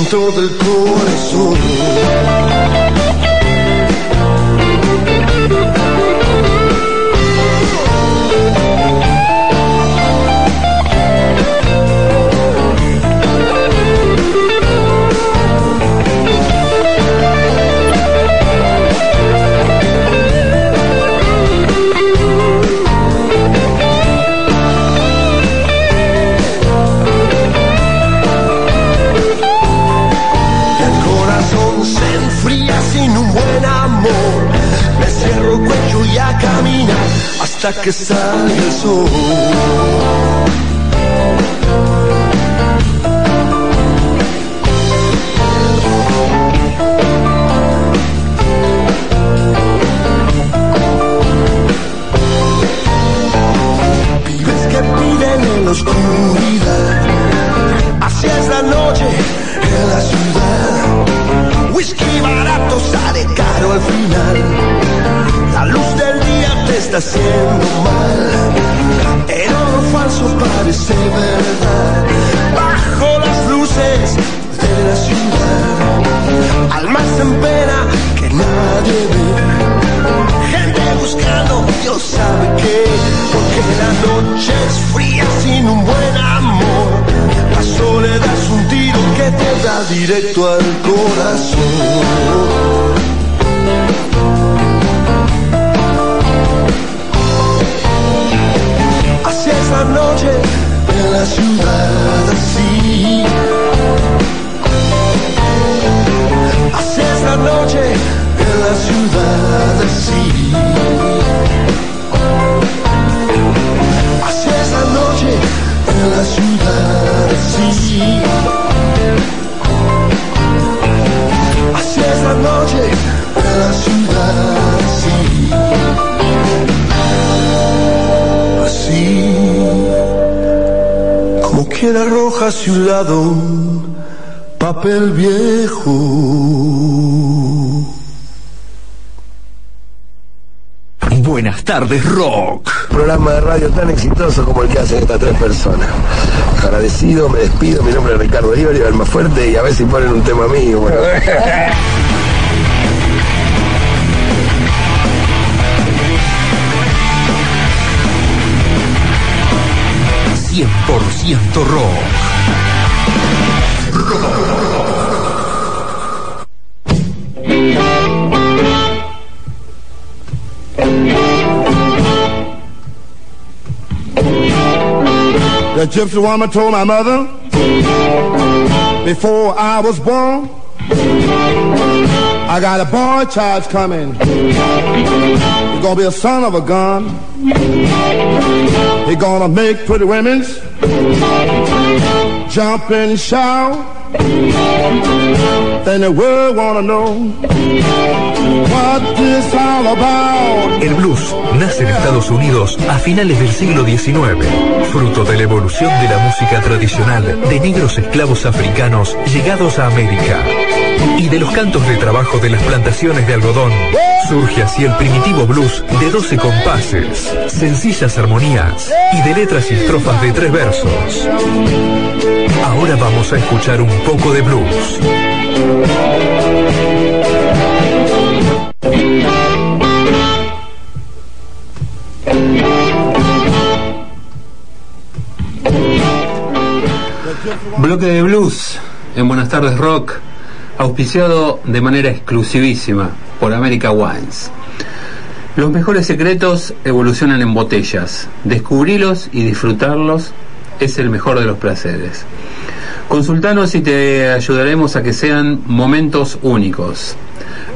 dentro the club el viejo. Buenas tardes, Rock. Programa de radio tan exitoso como el que hacen estas tres personas. Agradecido, me despido. Mi nombre es Ricardo Iberio, el más fuerte, y a ver si ponen un tema mío. Bueno. ...100% rock. gypsy woman told my mother before I was born. I got a boy child coming. He's gonna be a son of a gun. He's gonna make pretty women's jump and shout. Then the world wanna know. El blues nace en Estados Unidos a finales del siglo XIX, fruto de la evolución de la música tradicional de negros esclavos africanos llegados a América y de los cantos de trabajo de las plantaciones de algodón. Surge así el primitivo blues de 12 compases, sencillas armonías y de letras y estrofas de tres versos. Ahora vamos a escuchar un poco de blues. Bloque de blues en Buenas tardes Rock, auspiciado de manera exclusivísima por America Wines. Los mejores secretos evolucionan en botellas. Descubrilos y disfrutarlos es el mejor de los placeres. Consultanos y te ayudaremos a que sean momentos únicos.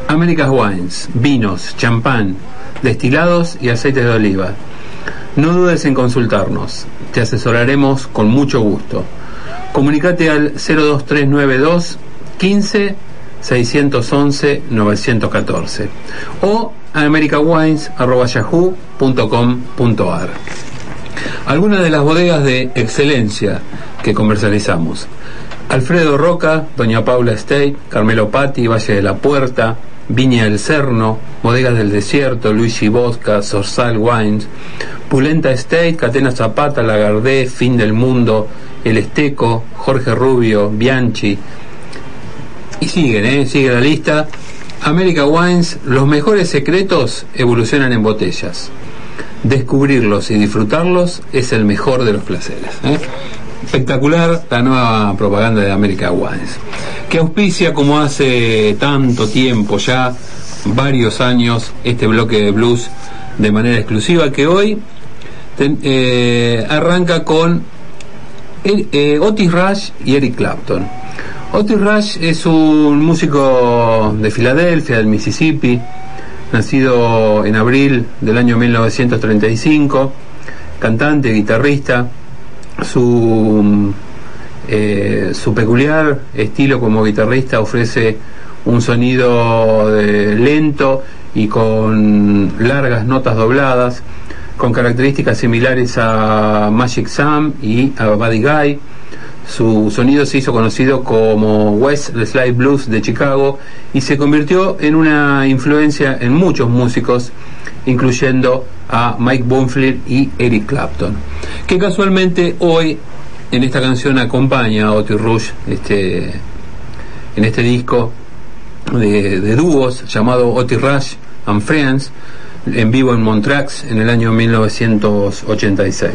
America's Wines, vinos, champán, destilados y aceites de oliva. No dudes en consultarnos, te asesoraremos con mucho gusto. Comunicate al 02392 15 611 914 o a americawines.yahoo.com.ar. Algunas de las bodegas de excelencia que comercializamos. Alfredo Roca, Doña Paula Estate, Carmelo Patti, Valle de la Puerta, Viña del Cerno, Bodegas del Desierto, Luigi Vodka, Sorsal Wines, Pulenta Estate, Catena Zapata, Lagardé, Fin del Mundo, El Esteco, Jorge Rubio, Bianchi. Y siguen, ¿eh? sigue la lista. America Wines, los mejores secretos evolucionan en botellas. Descubrirlos y disfrutarlos es el mejor de los placeres. ¿eh? Espectacular la nueva propaganda de America Wines, que auspicia como hace tanto tiempo ya, varios años, este bloque de blues de manera exclusiva que hoy eh, arranca con el- eh, Otis Rush y Eric Clapton. Otis Rush es un músico de Filadelfia, del Mississippi, nacido en abril del año 1935, cantante, guitarrista. Su, eh, su peculiar estilo como guitarrista ofrece un sonido de- lento y con largas notas dobladas, con características similares a Magic Sam y a Buddy Guy. Su sonido se hizo conocido como West Slide Blues de Chicago y se convirtió en una influencia en muchos músicos, incluyendo a Mike Bunfield y Eric Clapton, que casualmente hoy en esta canción acompaña a Otis Rush este, en este disco de, dúos llamado Otis Rush and Friends en vivo en Montreux en el año 1986.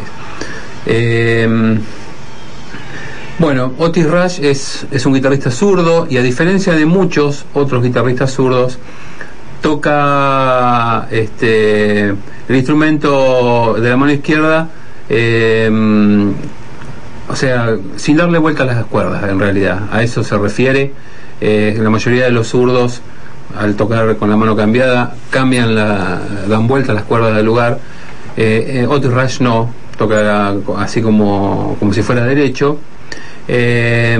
Eh, bueno, Otis Rush es, es un guitarrista zurdo y a diferencia de muchos otros guitarristas zurdos, toca este, el instrumento de la mano izquierda, eh, o sea, sin darle vuelta a las cuerdas en realidad, a eso se refiere. Eh, la mayoría de los zurdos, al tocar con la mano cambiada, cambian la, dan vuelta las cuerdas del lugar. Eh, eh, Rush no, toca así como, como si fuera derecho. Eh,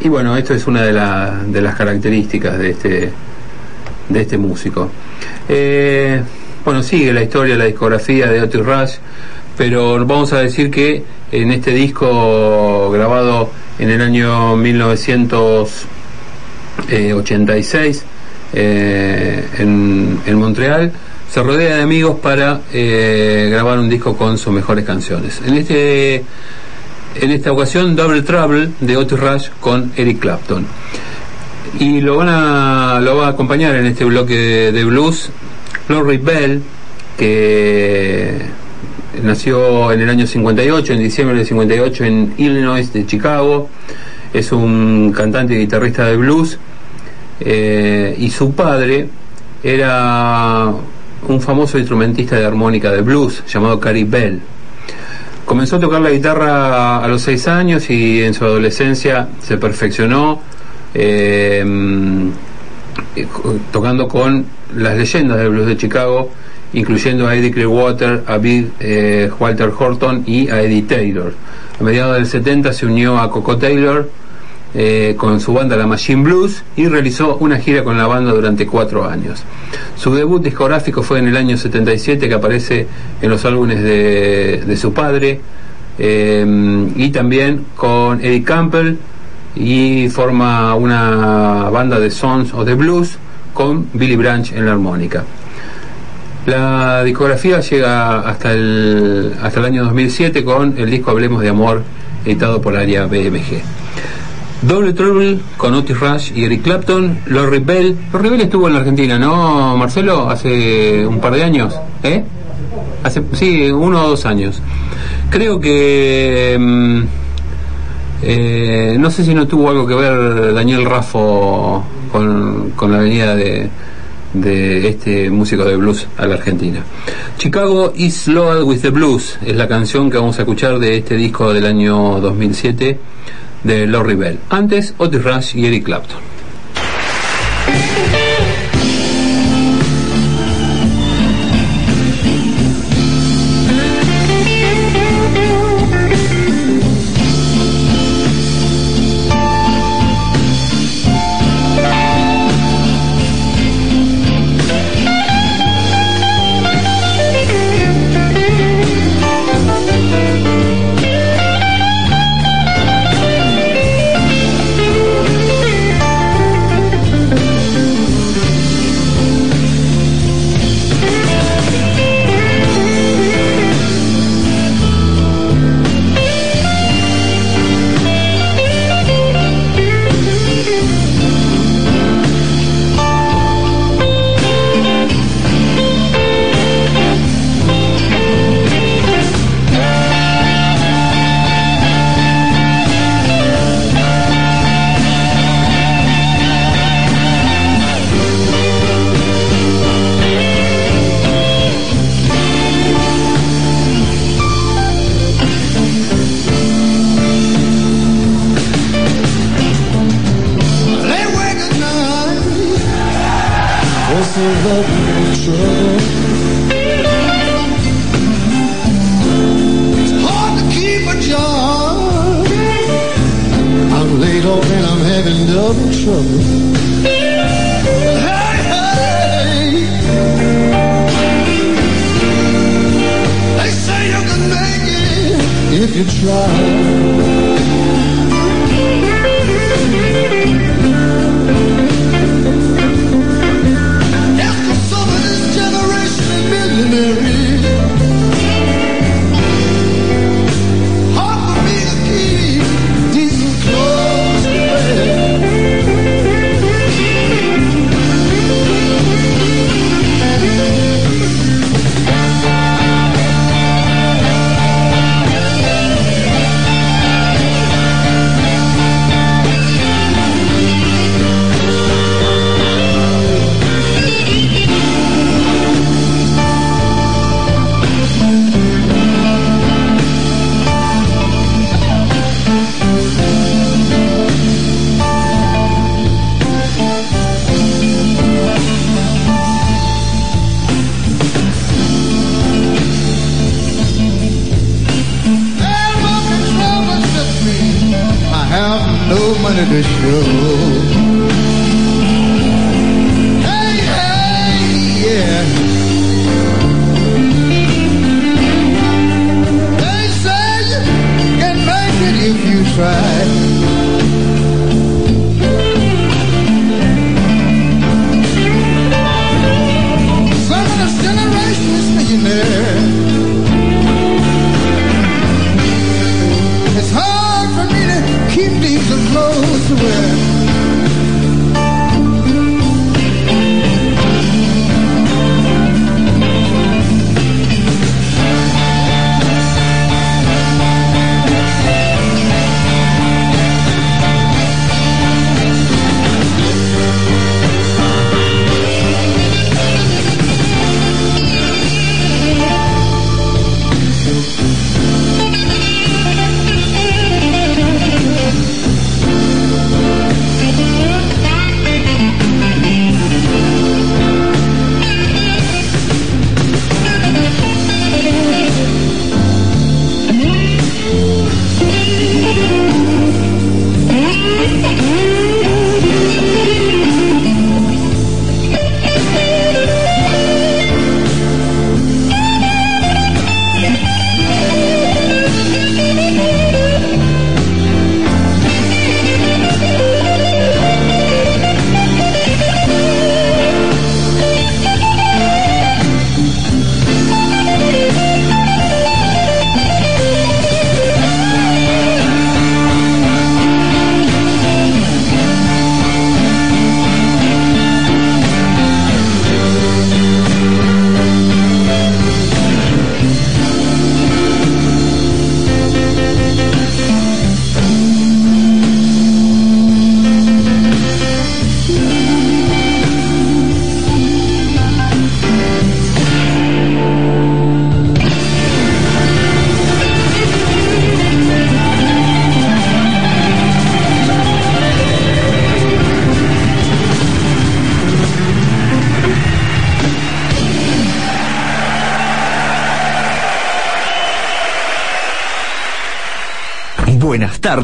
y bueno, esto es una de las características de este, de este músico. Eh, bueno, sigue la historia, la discografía de Otis Rush, pero vamos a decir que en este disco grabado en el año 1986 eh, en, en Montreal, se rodea de amigos para eh, grabar un disco con sus mejores canciones. En este en esta ocasión Double Trouble de Otis Rush con Eric Clapton. Y lo van a lo va a acompañar en este bloque de, de blues Lorry Bell, que nació en el año 58, en diciembre del 58 en Illinois de Chicago. Es un cantante y guitarrista de blues. eh, y su padre era un famoso instrumentista de armónica de blues llamado Cary Bell. Comenzó a tocar la guitarra a los seis años y en su adolescencia se perfeccionó. Eh, eh, tocando con las leyendas del blues de Chicago, incluyendo a Eddie Clearwater, a Big eh, Walter Horton y a Eddie Taylor. A mediados del 70 se unió a Coco Taylor eh, con su banda La Machine Blues y realizó una gira con la banda durante cuatro años. Su debut discográfico fue en el año 77 que aparece en los álbumes de, de su padre eh, y también con Eddie Campbell y forma una banda de Sons of the Blues con Billy Branch en la armónica. La discografía llega hasta el, hasta el año 2007 con el disco Hablemos de Amor, editado por área BMG. Doble Trouble con Otis Rush y Eric Clapton, Lorry Bell. Lorry Bell estuvo en la Argentina, ¿no, Marcelo? Hace un par de años, ¿eh? Hace, sí, uno o dos años. Creo que... mm, eh, no sé si no tuvo algo que ver Daniel Raffo con, la venida de, de este músico de blues a la Argentina. Chicago is Loaded with the Blues es la canción que vamos a escuchar de este disco del año 2007 de Lorry Bell. Antes, Otis Rush y Eric Clapton.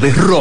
Tardes,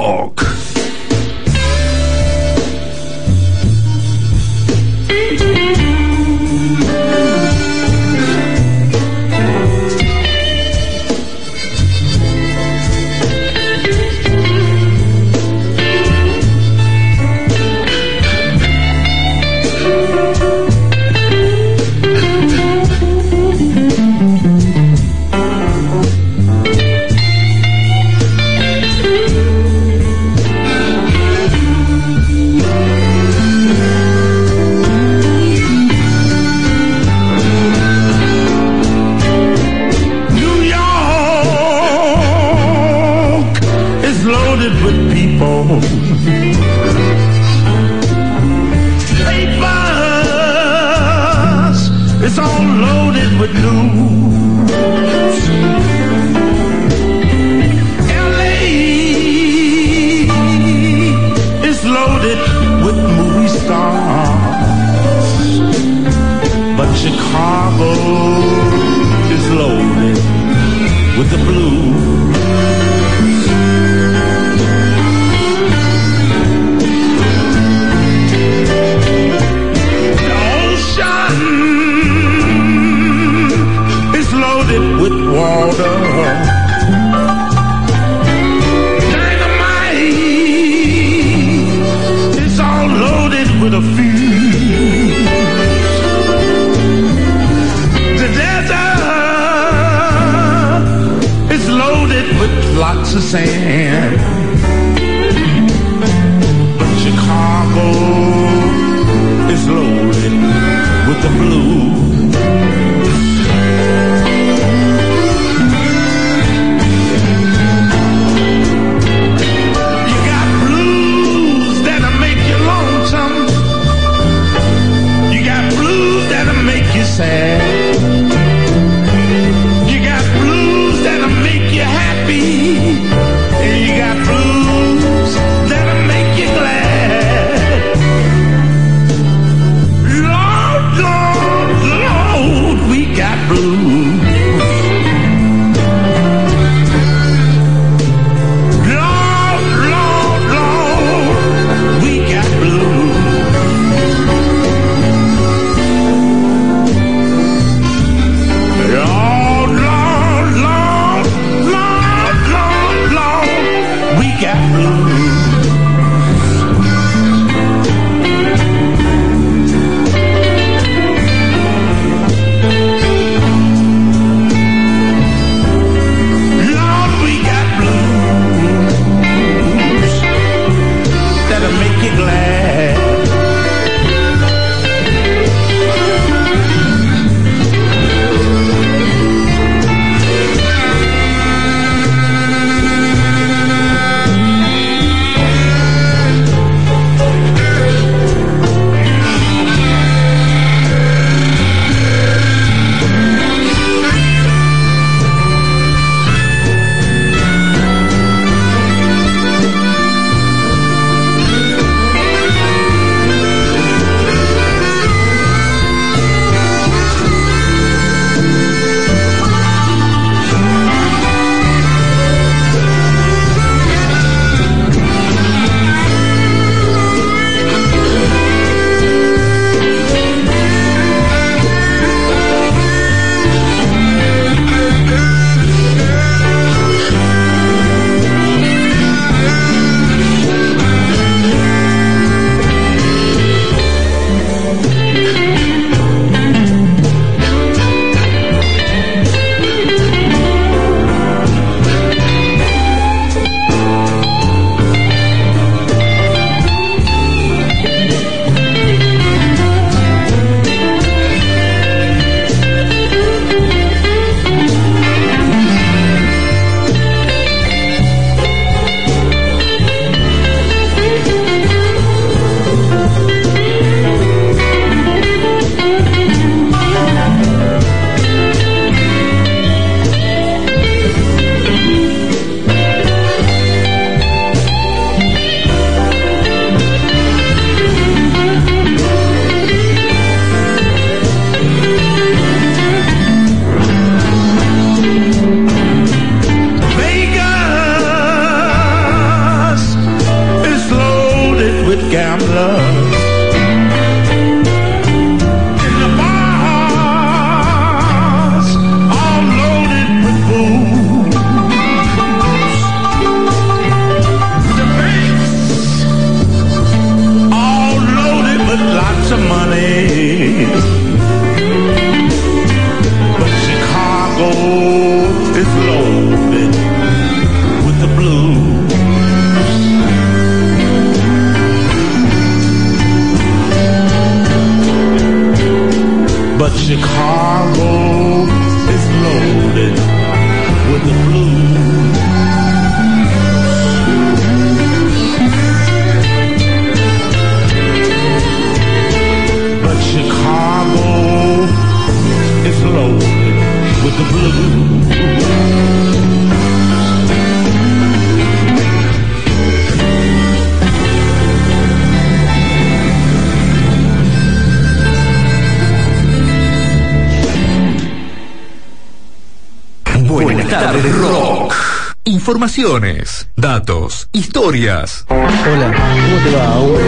Datos, historias. Hola, ¿cómo te va, hombre?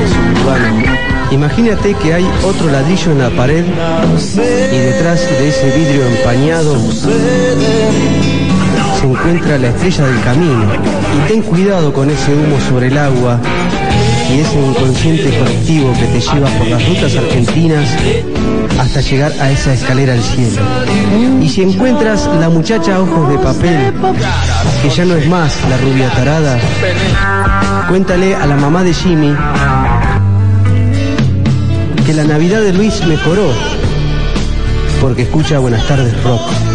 Imagínate que hay otro ladrillo en la pared y detrás de ese vidrio empañado se encuentra la estrella del camino. Y ten cuidado con ese humo sobre el agua y ese inconsciente colectivo que te lleva por las rutas argentinas hasta llegar a esa escalera al cielo. Y si encuentras la muchacha ojos de papel, que ya no es más la rubia tarada, cuéntale a la mamá de Jimmy que la Navidad de Luis mejoró, porque escucha Buenas tardes Rock.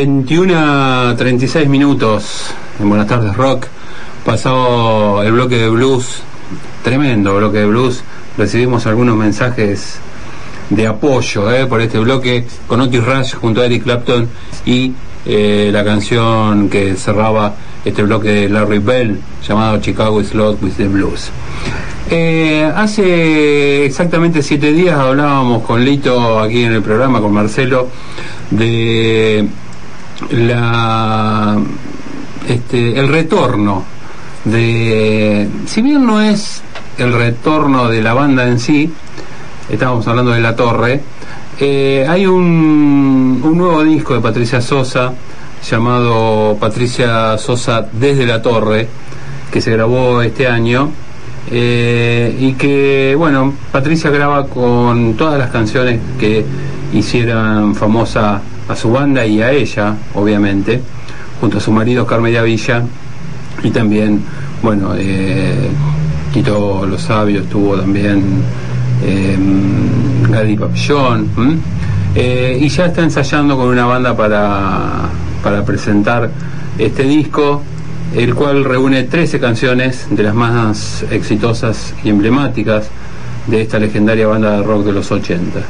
...21 a 36 minutos. En Buenas tardes Rock... ...pasado el bloque de blues... ...tremendo bloque de blues... ...recibimos algunos mensajes de apoyo eh, por este bloque... ...con Otis Rush junto a Eric Clapton... ...y eh, la canción que cerraba este bloque de Larry Bell... ...llamado Chicago Slot with the Blues... Eh, hace exactamente siete días hablábamos con Lito aquí en el programa, con Marcelo, de la este, el retorno de si bien no es el retorno de la banda en sí estábamos hablando de la torre eh, hay un, un nuevo disco de Patricia Sosa llamado Patricia Sosa desde la torre que se grabó este año eh, y que bueno Patricia graba con todas las canciones que hicieran famosa a su banda y a ella, obviamente, junto a su marido Carmen Villa y también, bueno, eh, Quito Los Sabios, tuvo también eh, Gadi Papillón, eh, y ya está ensayando con una banda para, para presentar este disco, el cual reúne 13 canciones de las más exitosas y emblemáticas de esta legendaria banda de rock de los 80.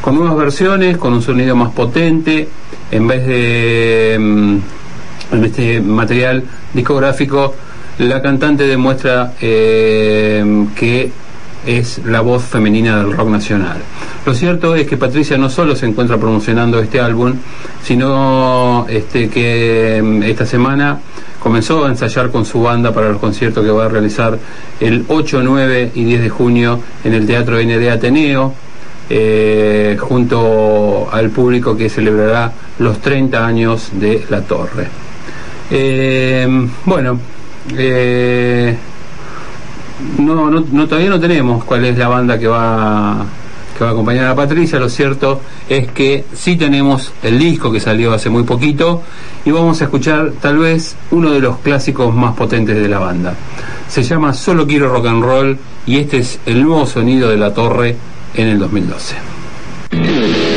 Con nuevas versiones, con un sonido más potente, en vez de mm, en este material discográfico, la cantante demuestra eh, que es la voz femenina del rock nacional. Lo cierto es que Patricia no solo se encuentra promocionando este álbum, sino este, que mm, esta semana comenzó a ensayar con su banda para los conciertos que va a realizar el 8, 9 y 10 de junio en el Teatro ND Ateneo, eh, junto al público que celebrará los 30 años de la torre. Eh, bueno, eh, no, todavía no tenemos cuál es la banda que va que va a acompañar a Patricia. Lo cierto es que sí tenemos el disco que salió hace muy poquito y vamos a escuchar tal vez uno de los clásicos más potentes de la banda. Se llama Solo quiero rock and roll y este es el nuevo sonido de la torre en el 2012.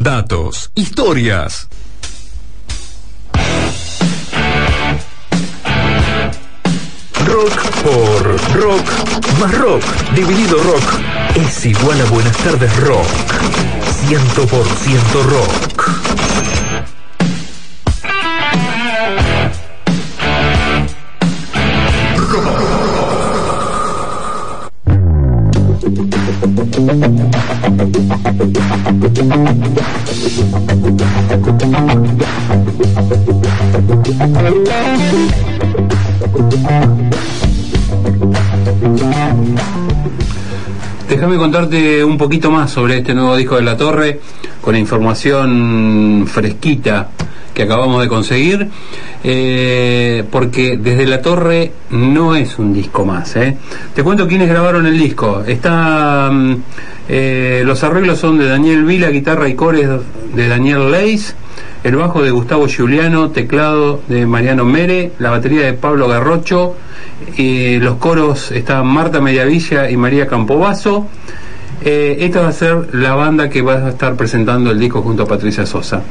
Datos, historias. Rock por rock más rock dividido rock es igual a Buenas tardes rock. 100% rock. Contarte un poquito más sobre este nuevo disco de La Torre, con información fresquita que acabamos de conseguir, eh, porque desde La Torre no es un disco más. ¿eh? Te cuento quiénes grabaron el disco. Está, mm, eh, los arreglos son de Daniel Vila, guitarra y cores de Daniel Leis, el bajo de Gustavo Giuliano, teclado de Mariano Mere, la batería de Pablo Garrocho, los coros están Marta Mediavilla y María Campobaso. Eh, esta va a ser la banda que va a estar presentando el disco junto a Patricia Sosa.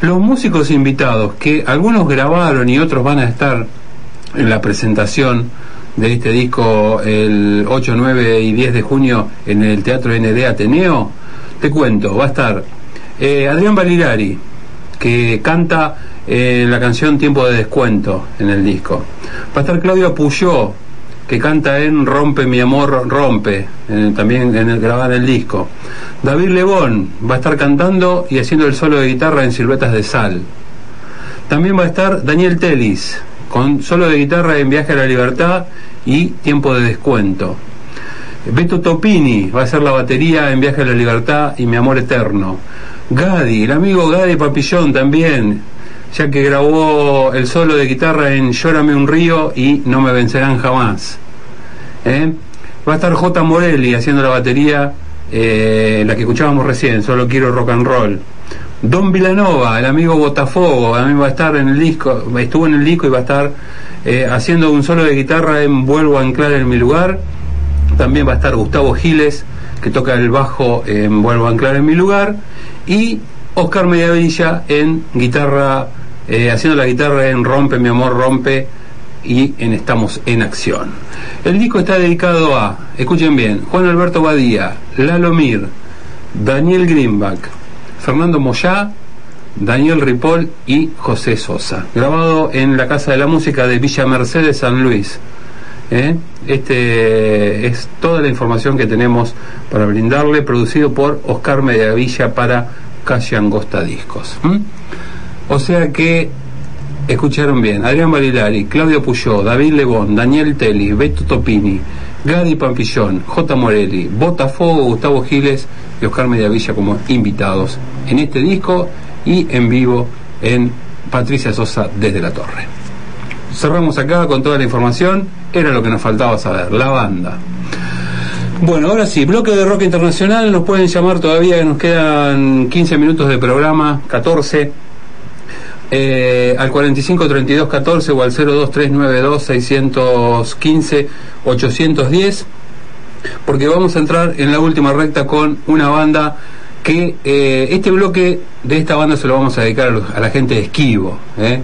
Los músicos invitados, que algunos grabaron y otros van a estar en la presentación de este disco el 8, 9 y 10 de junio en el Teatro ND Ateneo, te cuento, va a estar eh, Adrián Valirari, que canta eh, la canción Tiempo de Descuento en el disco. Va a estar Claudio Puyó, que canta en Rompe mi amor, rompe, también en el, grabada en el disco. David Lebón va a estar cantando y haciendo el solo de guitarra en Siluetas de Sal. También va a estar Daniel Telis, con solo de guitarra en Viaje a la Libertad y Tiempo de Descuento. Beto Topini va a ser la batería en Viaje a la Libertad y Mi Amor Eterno. Gadi, el amigo Gadi Papillón también, ya que grabó el solo de guitarra en Llórame un río y No me vencerán jamás. ¿Eh? Va a estar J. Morelli haciendo la batería, eh, la que escuchábamos recién, Solo quiero rock and roll. Don Vilanova, el amigo Botafogo, también va a estar en el disco, estuvo en el disco y va a estar eh, haciendo un solo de guitarra en Vuelvo a anclar en mi lugar. También va a estar Gustavo Giles, que toca el bajo en Vuelvo a anclar en mi lugar. Y Oscar Mediavilla en guitarra, eh, haciendo la guitarra en Rompe, mi amor, rompe y en Estamos en Acción. El disco está dedicado a, escuchen bien, Juan Alberto Badía, Lalo Mir, Daniel Greenback, Fernando Moyá, Daniel Ripoll y José Sosa. Grabado en la Casa de la Música de Villa Mercedes, San Luis. ¿Eh? Este es toda la información que tenemos para brindarle, producido por Oscar Mediavilla para Calle Angosta Discos. ¿m? O sea que escucharon bien, Adrián Barilari, Claudio Puyó, David Lebón, Daniel Telly, Beto Topini, Gadi Pampillón, J. Morelli, Botafogo, Gustavo Giles y Oscar Mediavilla como invitados en este disco y en vivo en Patricia Sosa desde la Torre. Cerramos acá con toda la información, era lo que nos faltaba saber, la banda. Bueno, ahora sí, bloque de rock internacional, nos pueden llamar todavía, nos quedan 15 minutos de programa, 14, eh, al 45 32 14 o al 02392 615 810, porque vamos a entrar en la última recta con una banda que eh, este bloque de esta banda se lo vamos a dedicar a, los- a la gente de Esquivo, ¿eh?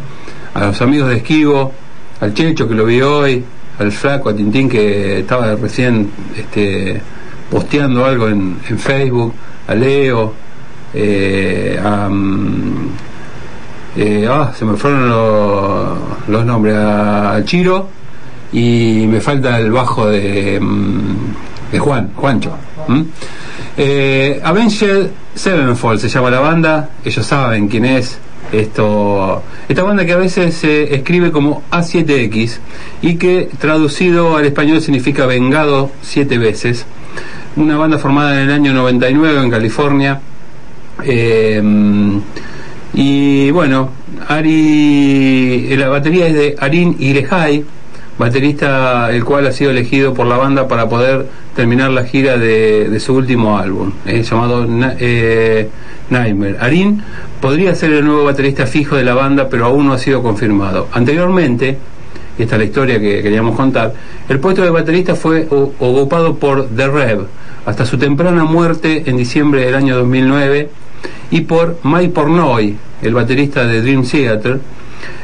a los amigos de Esquivo, al Checho que lo vi hoy, al Flaco, a Tintín que estaba recién este, posteando algo en, Facebook, a Leo, a, mm, eh, ah, se me fueron los, los nombres, a, Chiro y me falta el bajo de, mm, Juan, Juancho. ¿m? Eh, Avenged Sevenfold se llama la banda, ellos saben quién es. Esto, esta banda que a veces se escribe como A7X y que traducido al español significa vengado siete veces. Una banda formada en el año 99 en California. Eh, y bueno, Ari, la batería es de Arin Irehai, baterista el cual ha sido elegido por la banda para poder terminar la gira de, de su último álbum, eh, llamado eh, Nightmare. Arin podría ser el nuevo baterista fijo de la banda, pero aún no ha sido confirmado. Anteriormente, esta es la historia que queríamos contar, el puesto de baterista fue ocupado por The Rev, hasta su temprana muerte en diciembre del año 2009 y por Mike Pornoy, el baterista de Dream Theater,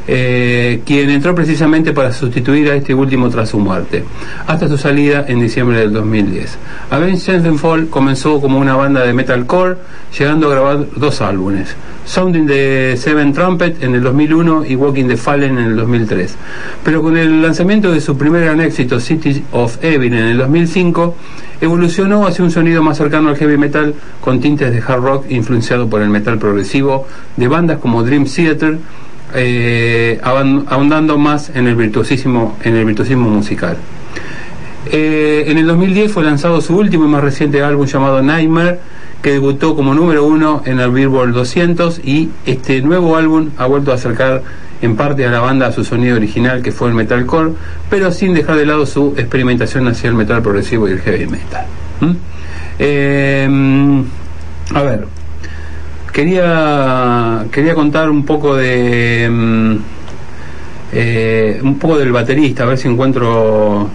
eh, quien entró precisamente para sustituir a este último tras su muerte, hasta su salida en diciembre del 2010. Avenged Sevenfold comenzó como una banda de metalcore, llegando a grabar dos álbumes, Sounding the Seven Trumpet en el 2001 y Walking the Fallen en el 2003. Pero con el lanzamiento de su primer gran éxito, City of Evil, en el 2005, evolucionó hacia un sonido más cercano al heavy metal con tintes de hard rock influenciado por el metal progresivo de bandas como Dream Theater, eh, ahondando más en el virtuosísimo, en el virtuosismo musical. Eh, en el 2010 fue lanzado su último y más reciente álbum llamado Nightmare, que debutó como número uno en el Billboard 200 y este nuevo álbum ha vuelto a acercar en parte a la banda a su sonido original que fue el metalcore, pero sin dejar de lado su experimentación hacia el metal progresivo y el heavy metal. ¿Mm? Eh, a ver, quería quería contar un poco de mm, eh, un poco del baterista, a ver si encuentro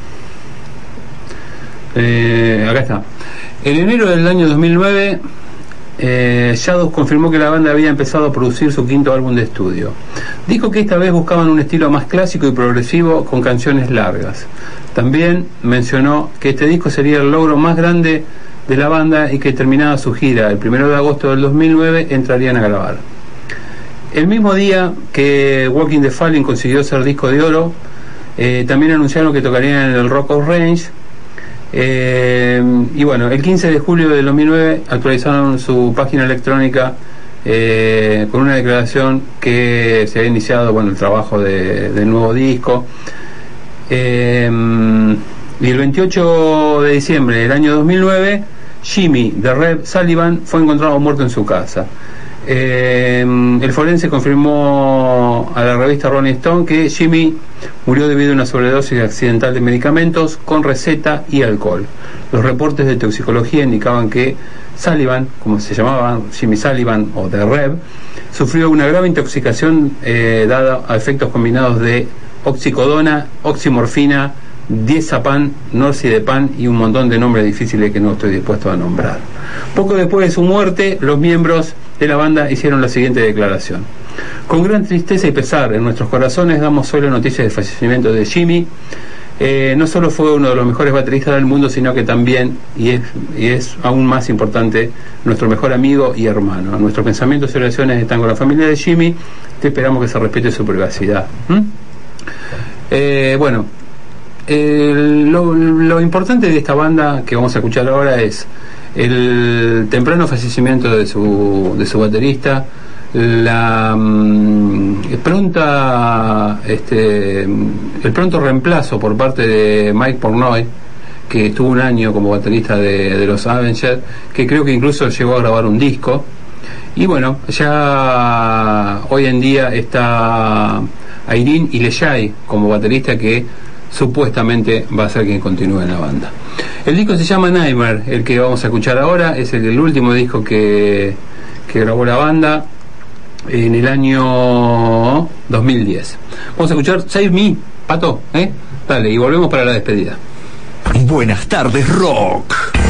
eh, acá está. En enero del año 2009, eh, Shadows confirmó que la banda había empezado a producir su quinto álbum de estudio. Dijo que esta vez buscaban un estilo más clásico y progresivo con canciones largas. También mencionó que este disco sería el logro más grande de la banda y que terminada su gira el 1 de agosto del 2009 entrarían a grabar. El mismo día que Walking the Fallen consiguió ser disco de oro, eh, también anunciaron que tocarían en el Rock of Range. eh, y bueno, el 15 de julio del 2009 actualizaron su página electrónica eh, con una declaración que se había iniciado bueno, el trabajo de- del nuevo disco. Y el 28 de diciembre del año 2009, Jimmy de Reb Sullivan fue encontrado muerto en su casa. Eh, el forense confirmó a la revista Rolling Stone que Jimmy murió debido a una sobredosis accidental de medicamentos con receta y alcohol. Los reportes de toxicología indicaban que Sullivan, como se llamaba Jimmy Sullivan o de Reb, sufrió una grave intoxicación eh, dada a efectos combinados de oxicodona, oximorfina, diazepam, norcidepam y un montón de nombres difíciles que no estoy dispuesto a nombrar. Poco después de su muerte, los miembros de la banda hicieron la siguiente declaración. Con gran tristeza y pesar en nuestros corazones damos hoy la noticia del fallecimiento de Jimmy. Eh, no solo fue uno de los mejores bateristas del mundo, sino que también, y es, y es aún más importante, nuestro mejor amigo y hermano. Nuestros pensamientos y oraciones están con la familia de Jimmy. Te esperamos que se respete su privacidad. ¿Mm? Eh, bueno, el- lo, lo importante de esta banda que vamos a escuchar ahora es el temprano fallecimiento de su, de su baterista, la mm, pronta, este, el pronto reemplazo por parte de Mike Pornoy, que estuvo un año como baterista de, los Avengers, que creo que incluso llegó a grabar un disco. Y bueno, ya hoy en día está Irene Ileshai como baterista que supuestamente va a ser quien continúe en la banda. El disco se llama Nightmare, el que vamos a escuchar ahora, es el, último disco que, que grabó la banda en el año 2010. Vamos a escuchar Save Me, Pato, ¿eh? Dale, y volvemos para la despedida. Buenas tardes, Rock.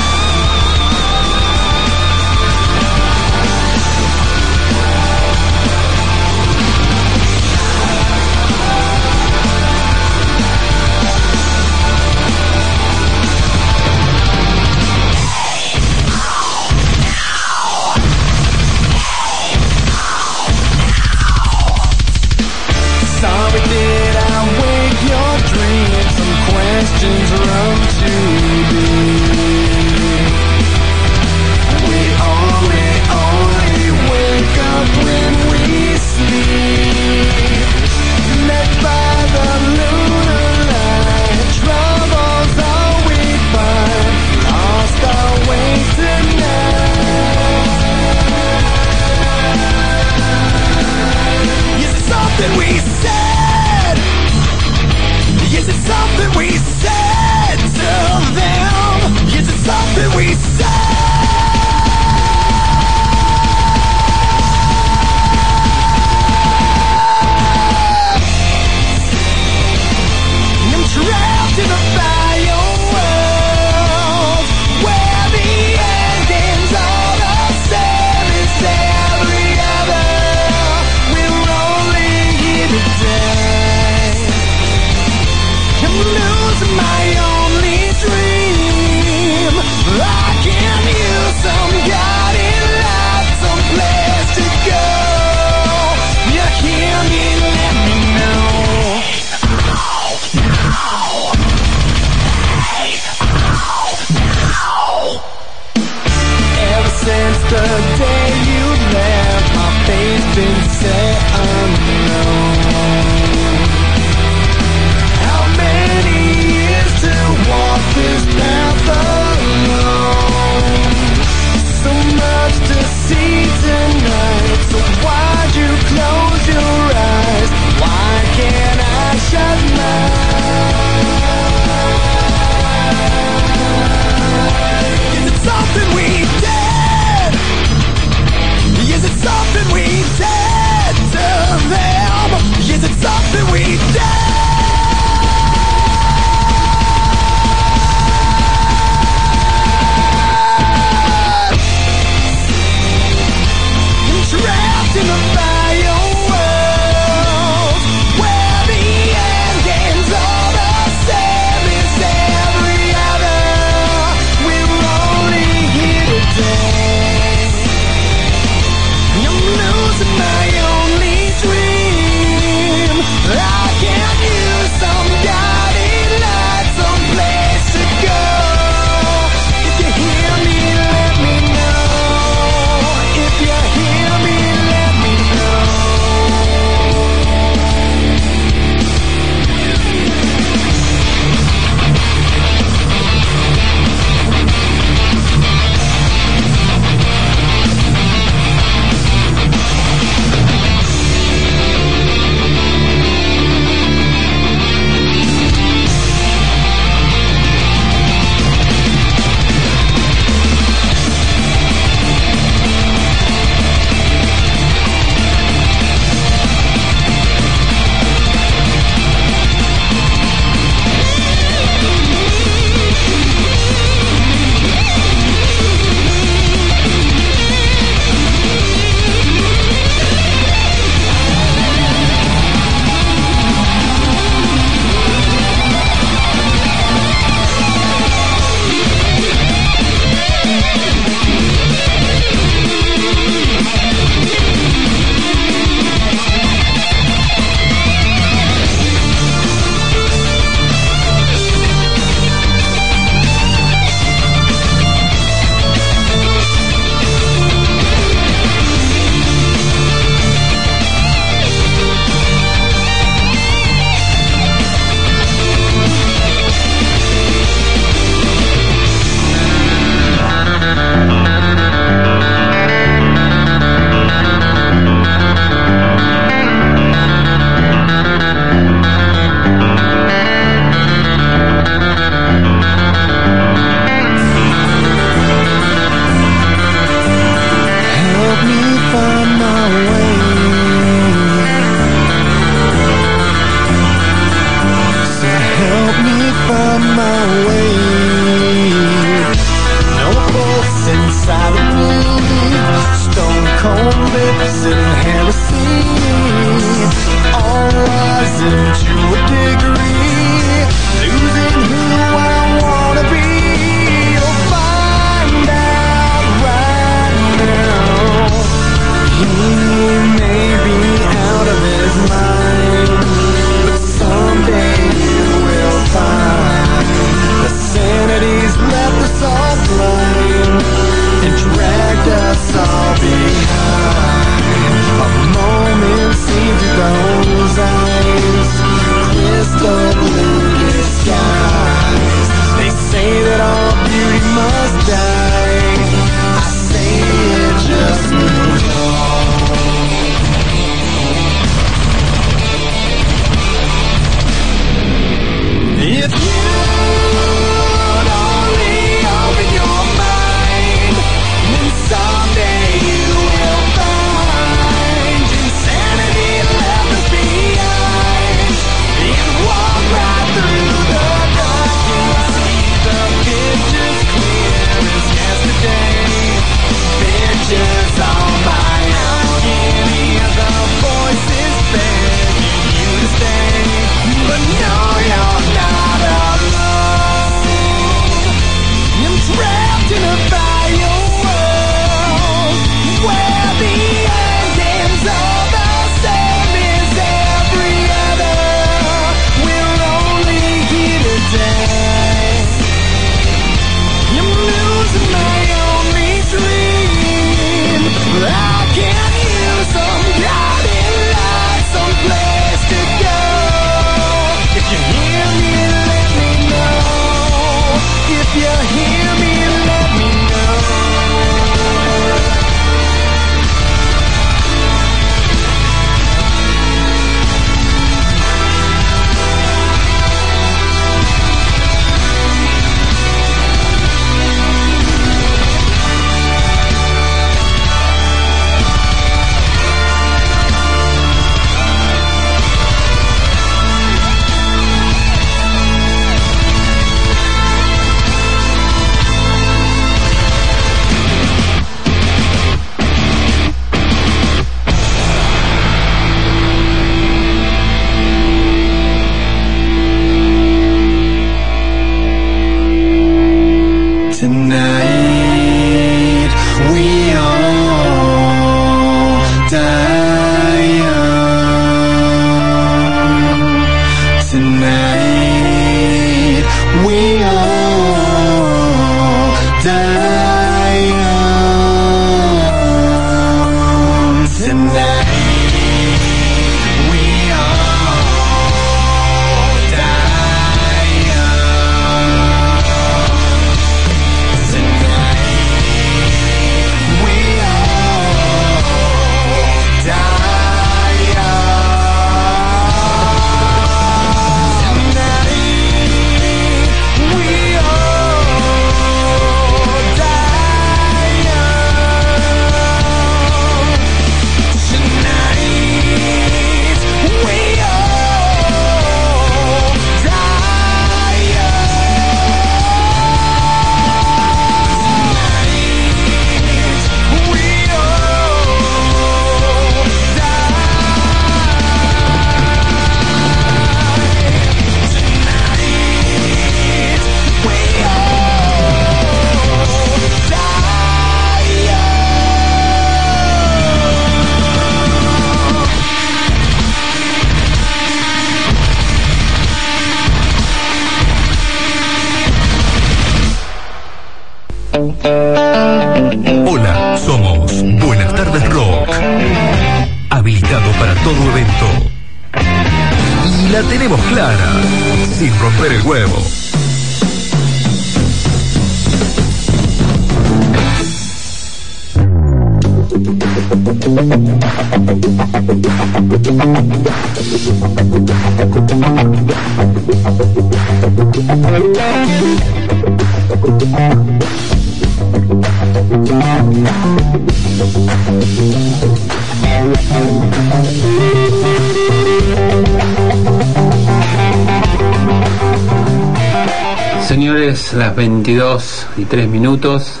Las 22 y 3 minutos.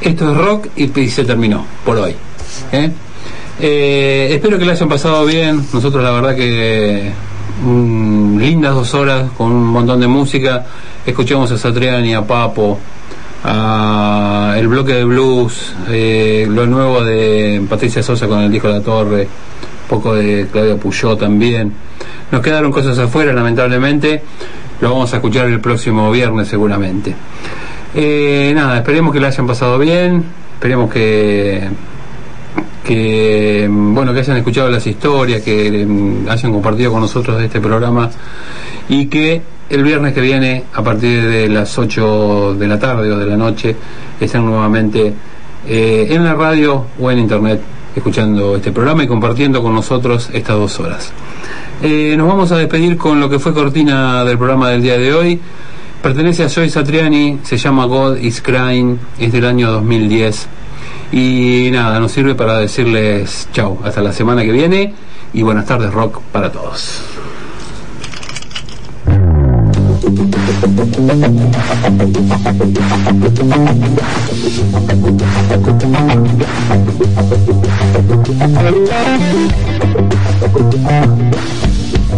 Esto es rock y se terminó por hoy. ¿eh? Eh, espero que la hayan pasado bien. Nosotros la verdad que mm, lindas dos horas con un montón de música. Escuchamos a Satriani, a Papo, a el bloque de blues, eh, lo nuevo de Patricia Sosa con el disco La Torre, poco de Claudia Puyó también. Nos quedaron cosas afuera, lamentablemente. Lo vamos a escuchar el próximo viernes seguramente. Eh, nada, esperemos que la hayan pasado bien, esperemos que que bueno que hayan escuchado las historias, que mm, hayan compartido con nosotros este programa y que el viernes que viene a partir de las 8 de la tarde o de la noche estén nuevamente eh, en la radio o en internet escuchando este programa y compartiendo con nosotros estas dos horas. Eh, nos vamos a despedir con lo que fue cortina del programa del día de hoy. Pertenece a Joy Satriani, se llama God is Crying, es del año 2010. Y nada, nos sirve para decirles chau, hasta la semana que viene y buenas tardes rock para todos.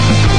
Stop.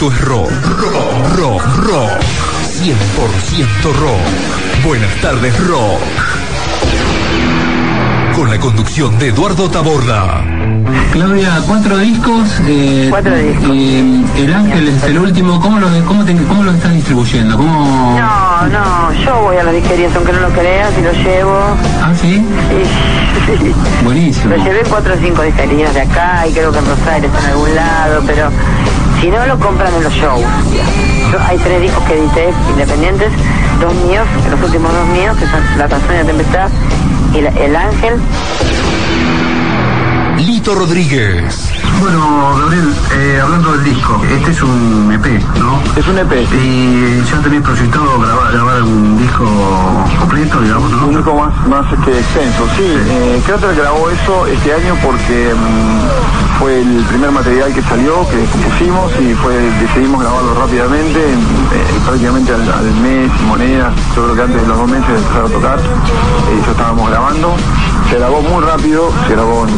Esto es rock. Rock, rock, rock. 100% rock. Buenas tardes, rock. Con la conducción de Eduardo Taborda. Claudia, cuatro discos. eh, Cuatro discos. eh, el Ángel es el último. ¿Cómo lo, cómo te- cómo lo estás distribuyendo? ¿Cómo... No, no, yo voy a las disquerías, aunque no lo creas, y lo llevo. Ah, sí. Y, Buenísimo. Lo llevé en cuatro o cinco disquerías de acá y creo que en Rosario está en algún lado, pero si no lo compran en los shows. Yo- hay tres discos que edité independientes, dos míos, los últimos dos míos, que son La canción de Tempestad y la- El Ángel. Lito Rodríguez. Bueno, Gabriel, eh, hablando del disco, este es un EP, ¿no? Es un EP. Y ya tenéis proyectado grabar, grabar un disco completo, digamos, Un ¿no? disco más, más este, extenso, sí. Eh, Cráter grabó eso este año porque mm, fue el primer material que salió, que compusimos y fue decidimos grabarlo rápidamente, eh, prácticamente al, mes, monedas, yo creo que antes de los dos meses de empezar a tocar, eh, ya estábamos grabando. Se grabó muy rápido, se grabó en, en-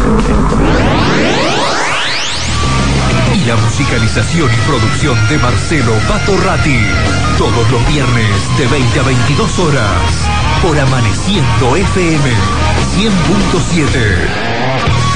en- Y la musicalización y producción de Marcelo Patorrati. Todos los viernes de 20 a 22 horas. Por Amaneciendo FM 100.7.